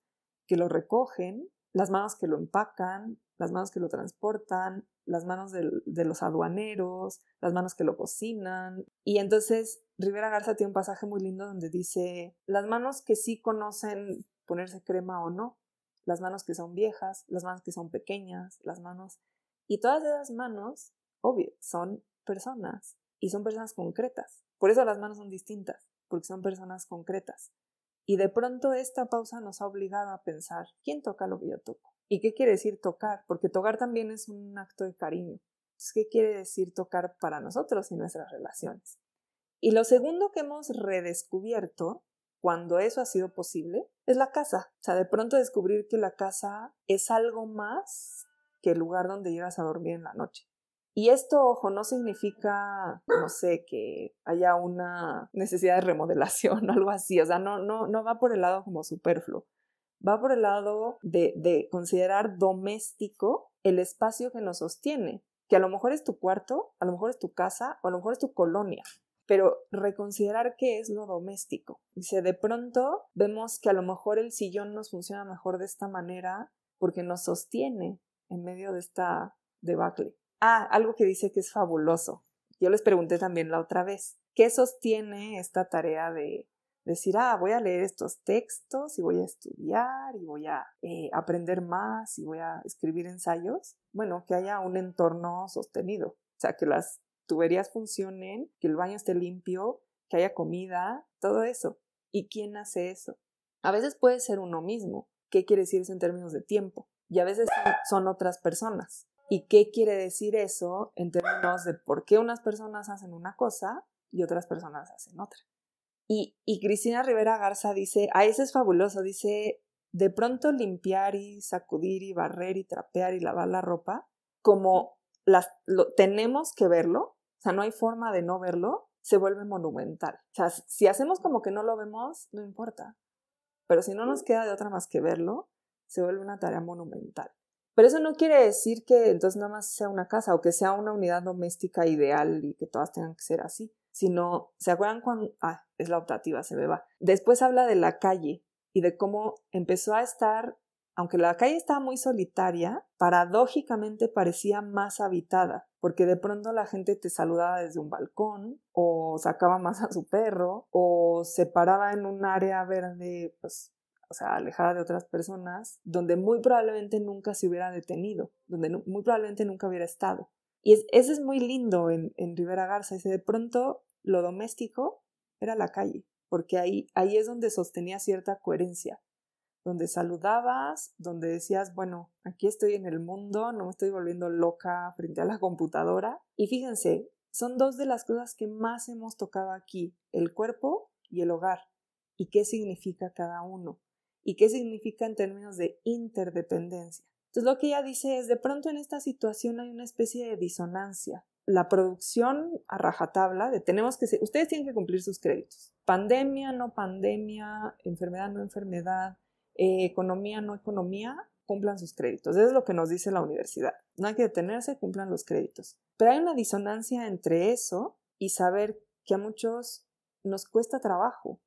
que lo recogen, las manos que lo empacan, las manos que lo transportan, las manos de los aduaneros, las manos que lo cocinan. Y entonces Rivera Garza tiene un pasaje muy lindo donde dice, las manos que sí conocen ponerse crema o no, las manos que son viejas, las manos que son pequeñas, las manos... Y todas esas manos, obvio, son personas y son personas concretas. Por eso las manos son distintas, porque son personas concretas. Y de pronto esta pausa nos ha obligado a pensar, ¿quién toca lo que yo toco? ¿Y qué quiere decir tocar? Porque tocar también es un acto de cariño. Entonces, ¿qué quiere decir tocar para nosotros y nuestras relaciones? Y lo segundo que hemos redescubierto cuando eso ha sido posible es la casa. O sea, de pronto descubrir que la casa es algo más que el lugar donde llegas a dormir en la noche. Y esto, ojo, no significa, no sé, que haya una necesidad de remodelación o algo así. O sea, no, no, no va por el lado como superfluo. Va por el lado de, de considerar doméstico el espacio que nos sostiene. Que a lo mejor es tu cuarto, a lo mejor es tu casa o a lo mejor es tu colonia. Pero reconsiderar qué es lo doméstico. Dice, de pronto vemos que a lo mejor el sillón nos funciona mejor de esta manera porque nos sostiene en medio de esta debacle Ah, algo que dice que es fabuloso. Yo les pregunté también la otra vez, ¿qué sostiene esta tarea de decir, ah, voy a leer estos textos y voy a estudiar y voy a eh, aprender más y voy a escribir ensayos? Bueno, que haya un entorno sostenido, o sea, que las tuberías funcionen, que el baño esté limpio, que haya comida, todo eso. ¿Y quién hace eso? A veces puede ser uno mismo. ¿Qué quiere decir eso en términos de tiempo? Y a veces son otras personas. ¿Y qué quiere decir eso en términos de por qué unas personas hacen una cosa y otras personas hacen otra? Y, Cristina Rivera Garza dice, ah, ese es fabuloso, dice, de pronto limpiar y sacudir y barrer y trapear y lavar la ropa, como las, tenemos que verlo, o sea, no hay forma de no verlo, se vuelve monumental. O sea, si hacemos como que no lo vemos, no importa. Pero si no nos queda de otra más que verlo, se vuelve una tarea monumental. Pero eso no quiere decir que entonces nada más sea una casa o que sea una unidad doméstica ideal y que todas tengan que ser así, sino, ¿se acuerdan cuando, ah, es la optativa, se me va. Después habla de la calle y de cómo empezó a estar, aunque la calle estaba muy solitaria, paradójicamente parecía más habitada, porque de pronto la gente te saludaba desde un balcón o sacaba más a su perro o se paraba en un área verde, pues o sea, alejada de otras personas, donde muy probablemente nunca se hubiera detenido, donde muy probablemente nunca hubiera estado. Y es, eso es muy lindo en, en Rivera Garza, ese de pronto lo doméstico era la calle, porque ahí, ahí es donde sostenía cierta coherencia, donde saludabas, donde decías, bueno, aquí estoy en el mundo, no me estoy volviendo loca frente a la computadora. Y fíjense, son dos de las cosas que más hemos tocado aquí, el cuerpo y el hogar, y qué significa cada uno y qué significa en términos de interdependencia. Entonces lo que ella dice es, de pronto en esta situación hay una especie de disonancia. La producción a rajatabla de tenemos que ustedes tienen que cumplir sus créditos. Pandemia, no pandemia, enfermedad, no enfermedad, eh, economía, no economía, cumplan sus créditos. Eso es lo que nos dice la universidad. No hay que detenerse, cumplan los créditos. Pero hay una disonancia entre eso y saber que a muchos nos cuesta trabajo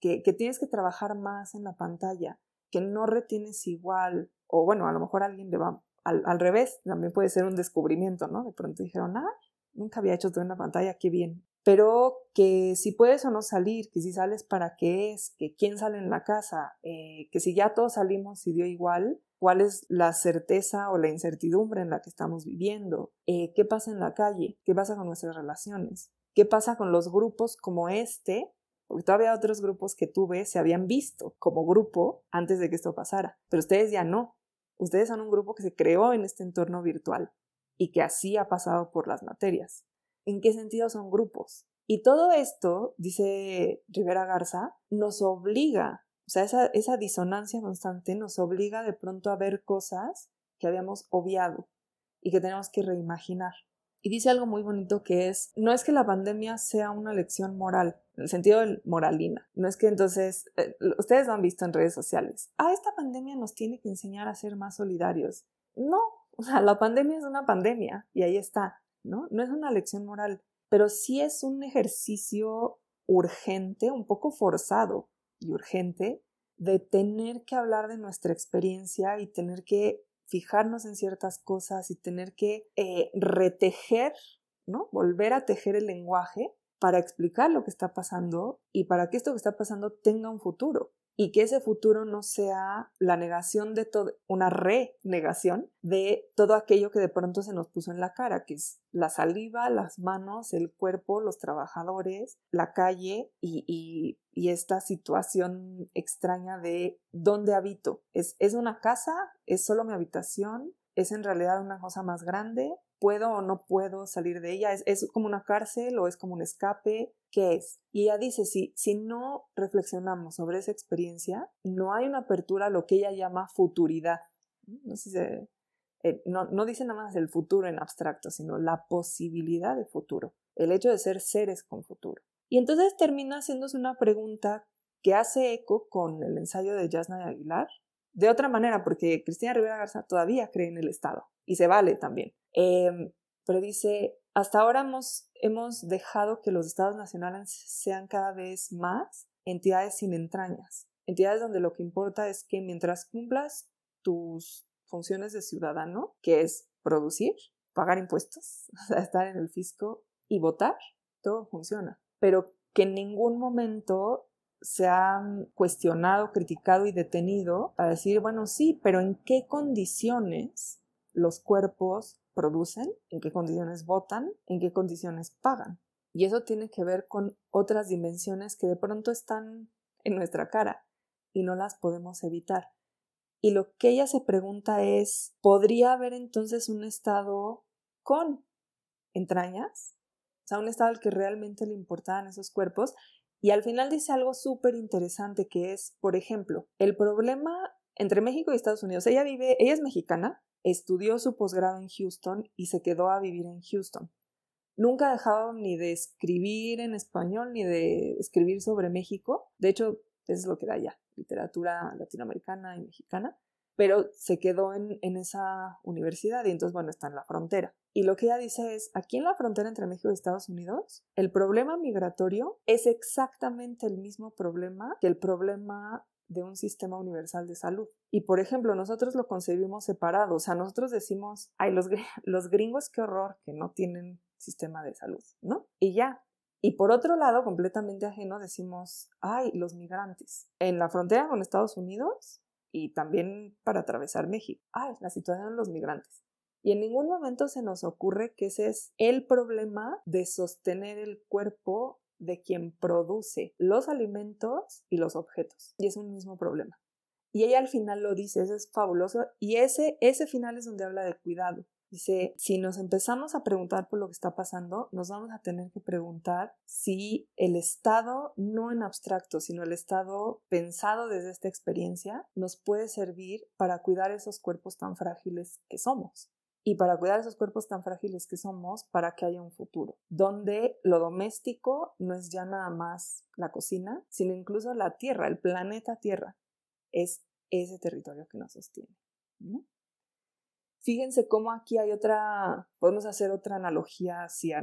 que, tienes que trabajar más en la pantalla, que no retienes igual, o bueno, a lo mejor alguien le va al, revés, también puede ser un descubrimiento, ¿no? De pronto dijeron, ah, nunca había hecho todo en la pantalla, qué bien. Pero que si puedes o no salir, que si sales para qué es, que quién sale en la casa, eh, que si ya todos salimos y dio igual, cuál es la certeza o la incertidumbre en la que estamos viviendo, eh, qué pasa en la calle, qué pasa con nuestras relaciones, qué pasa con los grupos como este porque todavía otros grupos que tuve se habían visto como grupo antes de que esto pasara, pero ustedes ya no. Ustedes son un grupo que se creó en este entorno virtual y que así ha pasado por las materias. ¿En qué sentido son grupos? Y todo esto, dice Rivera Garza, nos obliga, o sea, esa, disonancia constante nos obliga de pronto a ver cosas que habíamos obviado y que tenemos que reimaginar. Y dice algo muy bonito que es, no es que la pandemia sea una lección moral, en el sentido de moralina. No es que entonces, eh, ustedes lo han visto en redes sociales, ah, esta pandemia nos tiene que enseñar a ser más solidarios. No, o sea, la pandemia es una pandemia y ahí está, ¿no? No es una lección moral, pero sí es un ejercicio urgente, un poco forzado y urgente, de tener que hablar de nuestra experiencia y tener que fijarnos en ciertas cosas y tener que eh, retejer, ¿no? Volver a tejer el lenguaje para explicar lo que está pasando y para que esto que está pasando tenga un futuro y que ese futuro no sea la negación de todo, una renegación de todo aquello que de pronto se nos puso en la cara, que es la saliva, las manos, el cuerpo, los trabajadores, la calle y, y, esta situación extraña de dónde habito. ¿Es, ¿Es una casa? ¿Es solo mi habitación? ¿Es en realidad una cosa más grande? ¿Puedo o no puedo salir de ella? ¿Es, es como una cárcel o es como un escape? ¿Qué es? Y ella dice, si, si no reflexionamos sobre esa experiencia, no hay una apertura a lo que ella llama futuridad. No, sé eh, no, no dice nada más el futuro en abstracto, sino la posibilidad de futuro, el hecho de ser seres con futuro. Y entonces termina haciéndose una pregunta que hace eco con el ensayo de Jasna Aguilar, de otra manera, porque Cristina Rivera Garza todavía cree en el Estado y se vale también. Em, pero dice, hasta ahora hemos, dejado que los estados nacionales sean cada vez más entidades sin entrañas, entidades donde lo que importa es que mientras cumplas tus funciones de ciudadano, que es producir, pagar impuestos, estar en el fisco y votar, todo funciona. Pero que en ningún momento se han cuestionado, criticado y detenido para decir, bueno, sí, pero ¿en qué condiciones los cuerpos producen, en qué condiciones votan, en qué condiciones pagan. Y eso tiene que ver con otras dimensiones que de pronto están en nuestra cara y no las podemos evitar. Y lo que ella se pregunta es, ¿podría haber entonces un estado con entrañas? O sea, un estado al que realmente le importaban esos cuerpos Y al final dice algo súper interesante que es, por ejemplo, el problema entre México y Estados Unidos. Ella vive, ella es mexicana, estudió su posgrado en Houston y se quedó a vivir en Houston. Nunca ha dejado ni de escribir en español ni de escribir sobre México. De hecho, es lo que da ya, literatura latinoamericana y mexicana. Pero se quedó en, en esa universidad y entonces, bueno, está en la frontera. Y lo que ella dice es, aquí en la frontera entre México y Estados Unidos, el problema migratorio es exactamente el mismo problema que el problema de un sistema universal de salud. Y por ejemplo, nosotros lo concebimos separado, o sea, nosotros decimos, ay, los, los gringos, qué horror que no tienen sistema de salud, ¿no? Y ya. Y por otro lado, completamente ajeno, decimos, ay, los migrantes. En la frontera con Estados Unidos y también para atravesar México, ay, la situación de los migrantes. Y en ningún momento se nos ocurre que ese es el problema de sostener el cuerpo de quien produce los alimentos y los objetos. Y es un mismo problema. Y ella al final lo dice, eso es fabuloso. Y ese, ese final es donde habla de cuidado. Dice, si nos empezamos a preguntar por lo que está pasando, nos vamos a tener que preguntar si el estado, no en abstracto, sino el estado pensado desde esta experiencia, nos puede servir para cuidar esos cuerpos tan frágiles que somos y para cuidar esos cuerpos tan frágiles que somos para que haya un futuro, donde lo doméstico no es ya nada más la cocina, sino incluso la Tierra, el planeta Tierra, es ese territorio que nos sostiene. Fíjense cómo aquí hay otra, podemos hacer otra analogía hacia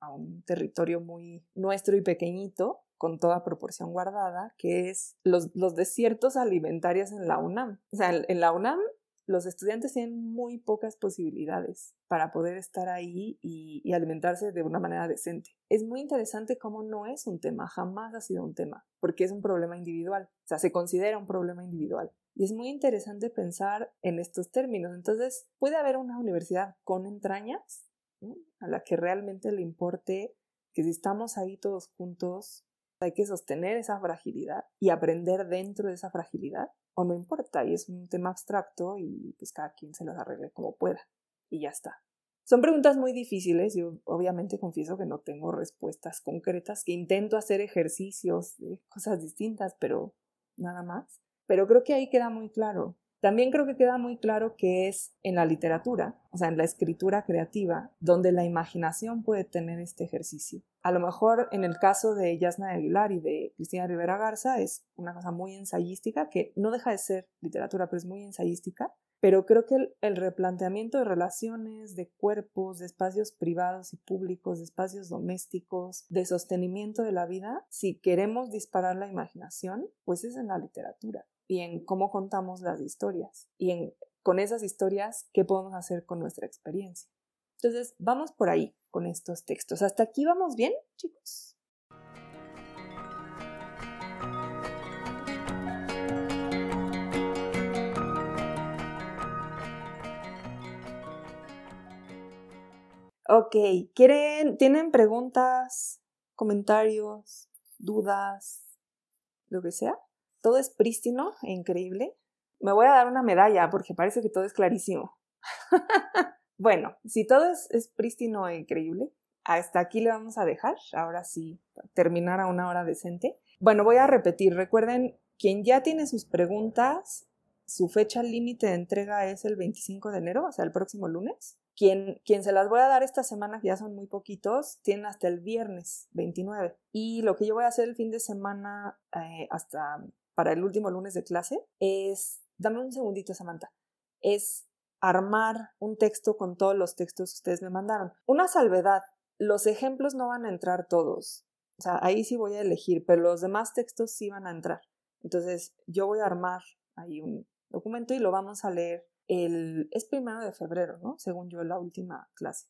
a un territorio muy nuestro y pequeñito, con toda proporción guardada, que es los, los desiertos alimentarios en la UNAM. O sea, en la UNAM los estudiantes tienen muy pocas posibilidades para poder estar ahí y, alimentarse de una manera decente. Es muy interesante cómo no es un tema, jamás ha sido un tema, porque es un problema individual, o sea, se considera un problema individual. Y es muy interesante pensar en estos términos. Entonces, puede haber una universidad con entrañas a la que realmente le importe que si estamos ahí todos juntos, hay que sostener esa fragilidad y aprender dentro de esa fragilidad o no importa y es un tema abstracto y pues cada quien se las arregle como pueda y ya está. Son preguntas muy difíciles, yo obviamente confieso que no tengo respuestas concretas, que intento hacer ejercicios de cosas distintas, pero nada más. Pero creo que ahí queda muy claro también creo que queda muy claro que es en la literatura, o sea, en la escritura creativa, donde la imaginación puede tener este ejercicio. A lo mejor en el caso de Yasna Aguilar y de Cristina Rivera Garza es una cosa muy ensayística, que no deja de ser literatura, pero es muy ensayística. Pero creo que el, el replanteamiento de relaciones, de cuerpos, de espacios privados y públicos, de espacios domésticos, de sostenimiento de la vida, si queremos disparar la imaginación, pues es en la literatura y en cómo contamos las historias y en con esas historias qué podemos hacer con nuestra experiencia. Entonces, vamos por ahí con estos textos. ¿Hasta aquí vamos bien, chicos? Ok, ¿quieren, tienen preguntas, comentarios, dudas, lo que sea? Todo es prístino e increíble, me voy a dar una medalla porque parece que todo es clarísimo. bueno, si todo es, prístino e increíble, hasta aquí le vamos a dejar. Ahora sí, terminar a una hora decente. Bueno, voy a repetir. Recuerden, quien ya tiene sus preguntas, su fecha límite de entrega es el 25 de enero, o sea, el próximo lunes. Quien, quien, se las voy a dar esta semana, ya son muy poquitos, tienen hasta el viernes 29. Y lo que yo voy a hacer el fin de semana eh, hasta para el último lunes de clase es, dame un segundito Samantha, es armar un texto con todos los textos que ustedes me mandaron. Una salvedad, los ejemplos no van a entrar todos. O sea, ahí sí voy a elegir, pero los demás textos sí van a entrar. Entonces, yo voy a armar ahí un documento y lo vamos a leer el... es primero de febrero, ¿no? Según yo, la última clase.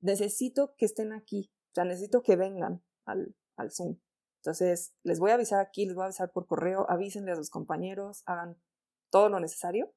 Necesito que estén aquí, o sea, necesito que vengan al, al Zoom. Entonces, les voy a avisar aquí, les voy a avisar por correo, avísenle a sus compañeros, hagan todo lo necesario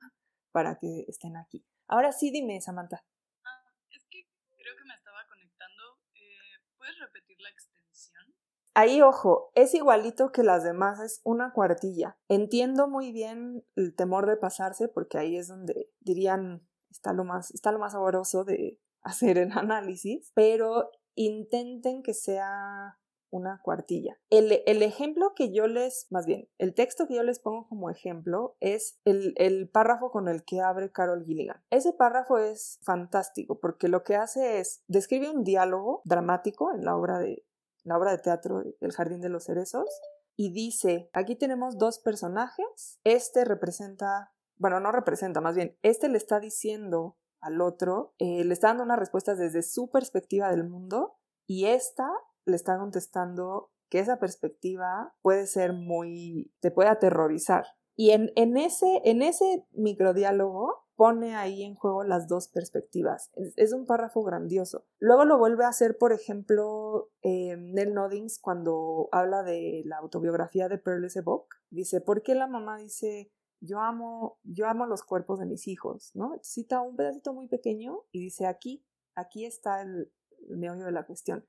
para que estén aquí. Ahora sí, dime, Samantha. Ah, es que creo que me estaba conectando. Eh, ¿Puedes repetir la extensión? Ahí, ojo, es igualito que las demás, es una cuartilla. Entiendo muy bien el temor de pasarse, porque ahí es donde dirían está lo más, está lo más sabroso de hacer el análisis, pero intenten que sea una cuartilla. El, el, ejemplo que yo les, más bien, el texto que yo les pongo como ejemplo es el, el párrafo con el que abre Carol Gilligan. Ese párrafo es fantástico porque lo que hace es, describe un diálogo dramático en la obra de, la obra de teatro El Jardín de los Cerezos y dice, aquí tenemos dos personajes, este representa, bueno, no representa, más bien, este le está diciendo al otro, eh, le está dando una respuesta desde su perspectiva del mundo y esta le está contestando que esa perspectiva puede ser muy, te puede aterrorizar. Y en, en ese, en ese microdiálogo pone ahí en juego las dos perspectivas. Es, un párrafo grandioso. Luego lo vuelve a hacer, por ejemplo, eh, Nell Noddings cuando habla de la autobiografía de Pearl S. Book. Dice, ¿por qué la mamá dice, yo amo, yo amo los cuerpos de mis hijos? ¿no? Cita un pedacito muy pequeño y dice, aquí, aquí está el, meollo de la cuestión.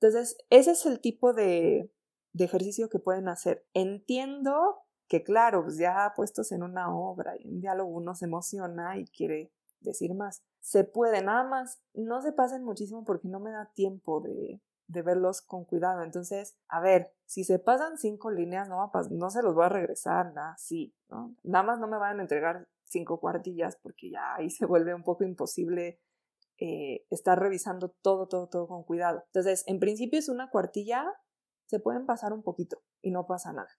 Entonces, ese es el tipo de, de ejercicio que pueden hacer. Entiendo que claro, pues ya puestos en una obra y en diálogo uno se emociona y quiere decir más. Se puede, nada más, no se pasen muchísimo porque no me da tiempo de, verlos con cuidado. Entonces, a ver, si se pasan cinco líneas, no, no se los voy a regresar, nada, sí, ¿no? Nada más no me van a entregar cinco cuartillas porque ya ahí se vuelve un poco imposible eh, estar revisando todo, todo, todo con cuidado. Entonces, en principio es una cuartilla, se pueden pasar un poquito y no pasa nada.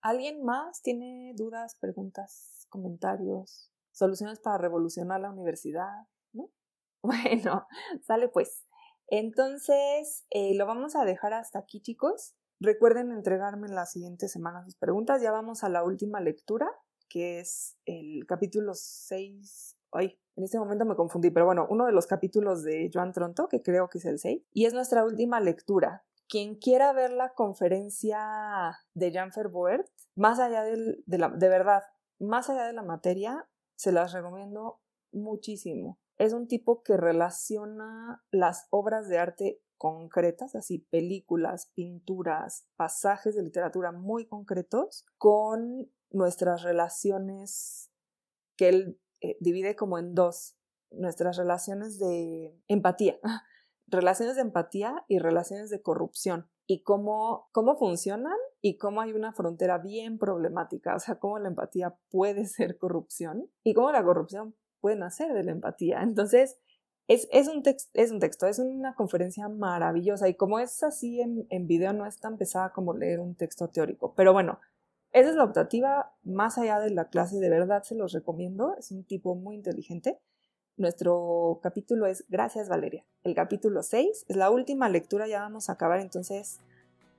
¿Alguien más tiene dudas, preguntas, comentarios, soluciones para revolucionar la universidad? ¿No? Bueno, sale pues. Entonces, eh, lo vamos a dejar hasta aquí, chicos. Recuerden entregarme en la siguiente semana sus preguntas. Ya vamos a la última lectura, que es el capítulo 6. En este momento me confundí, pero bueno, uno de los capítulos de Joan Tronto, que creo que es el 6, y es nuestra última lectura. Quien quiera ver la conferencia de Jan Verboert, más allá de, la, de verdad, más allá de la materia, se las recomiendo muchísimo. Es un tipo que relaciona las obras de arte concretas, así películas, pinturas, pasajes de literatura muy concretos, con nuestras relaciones que él eh, divide como en dos, nuestras relaciones de empatía, relaciones de empatía y relaciones de corrupción y cómo, cómo funcionan y cómo hay una frontera bien problemática, o sea, cómo la empatía puede ser corrupción y cómo la corrupción puede nacer de la empatía. Entonces, es, es, un, es un texto, es una conferencia maravillosa y como es así en, en video no es tan pesada como leer un texto teórico, pero bueno, esa es la optativa, más allá de la clase, de verdad se los recomiendo, es un tipo muy inteligente. Nuestro capítulo es Gracias Valeria. El capítulo 6 es la última lectura, ya vamos a acabar, entonces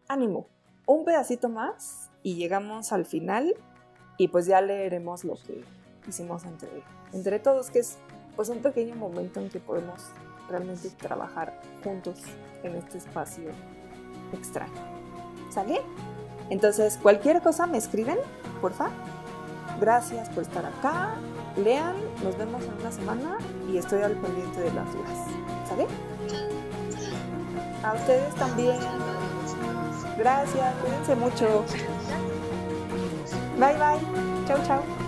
ánimo. Un pedacito más y llegamos al final y pues ya leeremos lo que hicimos entre, entre todos, que es pues un pequeño momento en que podemos realmente trabajar juntos en este espacio extraño. ¿Sale? Entonces, cualquier cosa me escriben, porfa. Gracias por estar acá lean, nos vemos en una semana y estoy al pendiente de las dudas. ¿Sale? A ustedes también. Gracias, cuídense mucho. Bye bye. Chau, chau.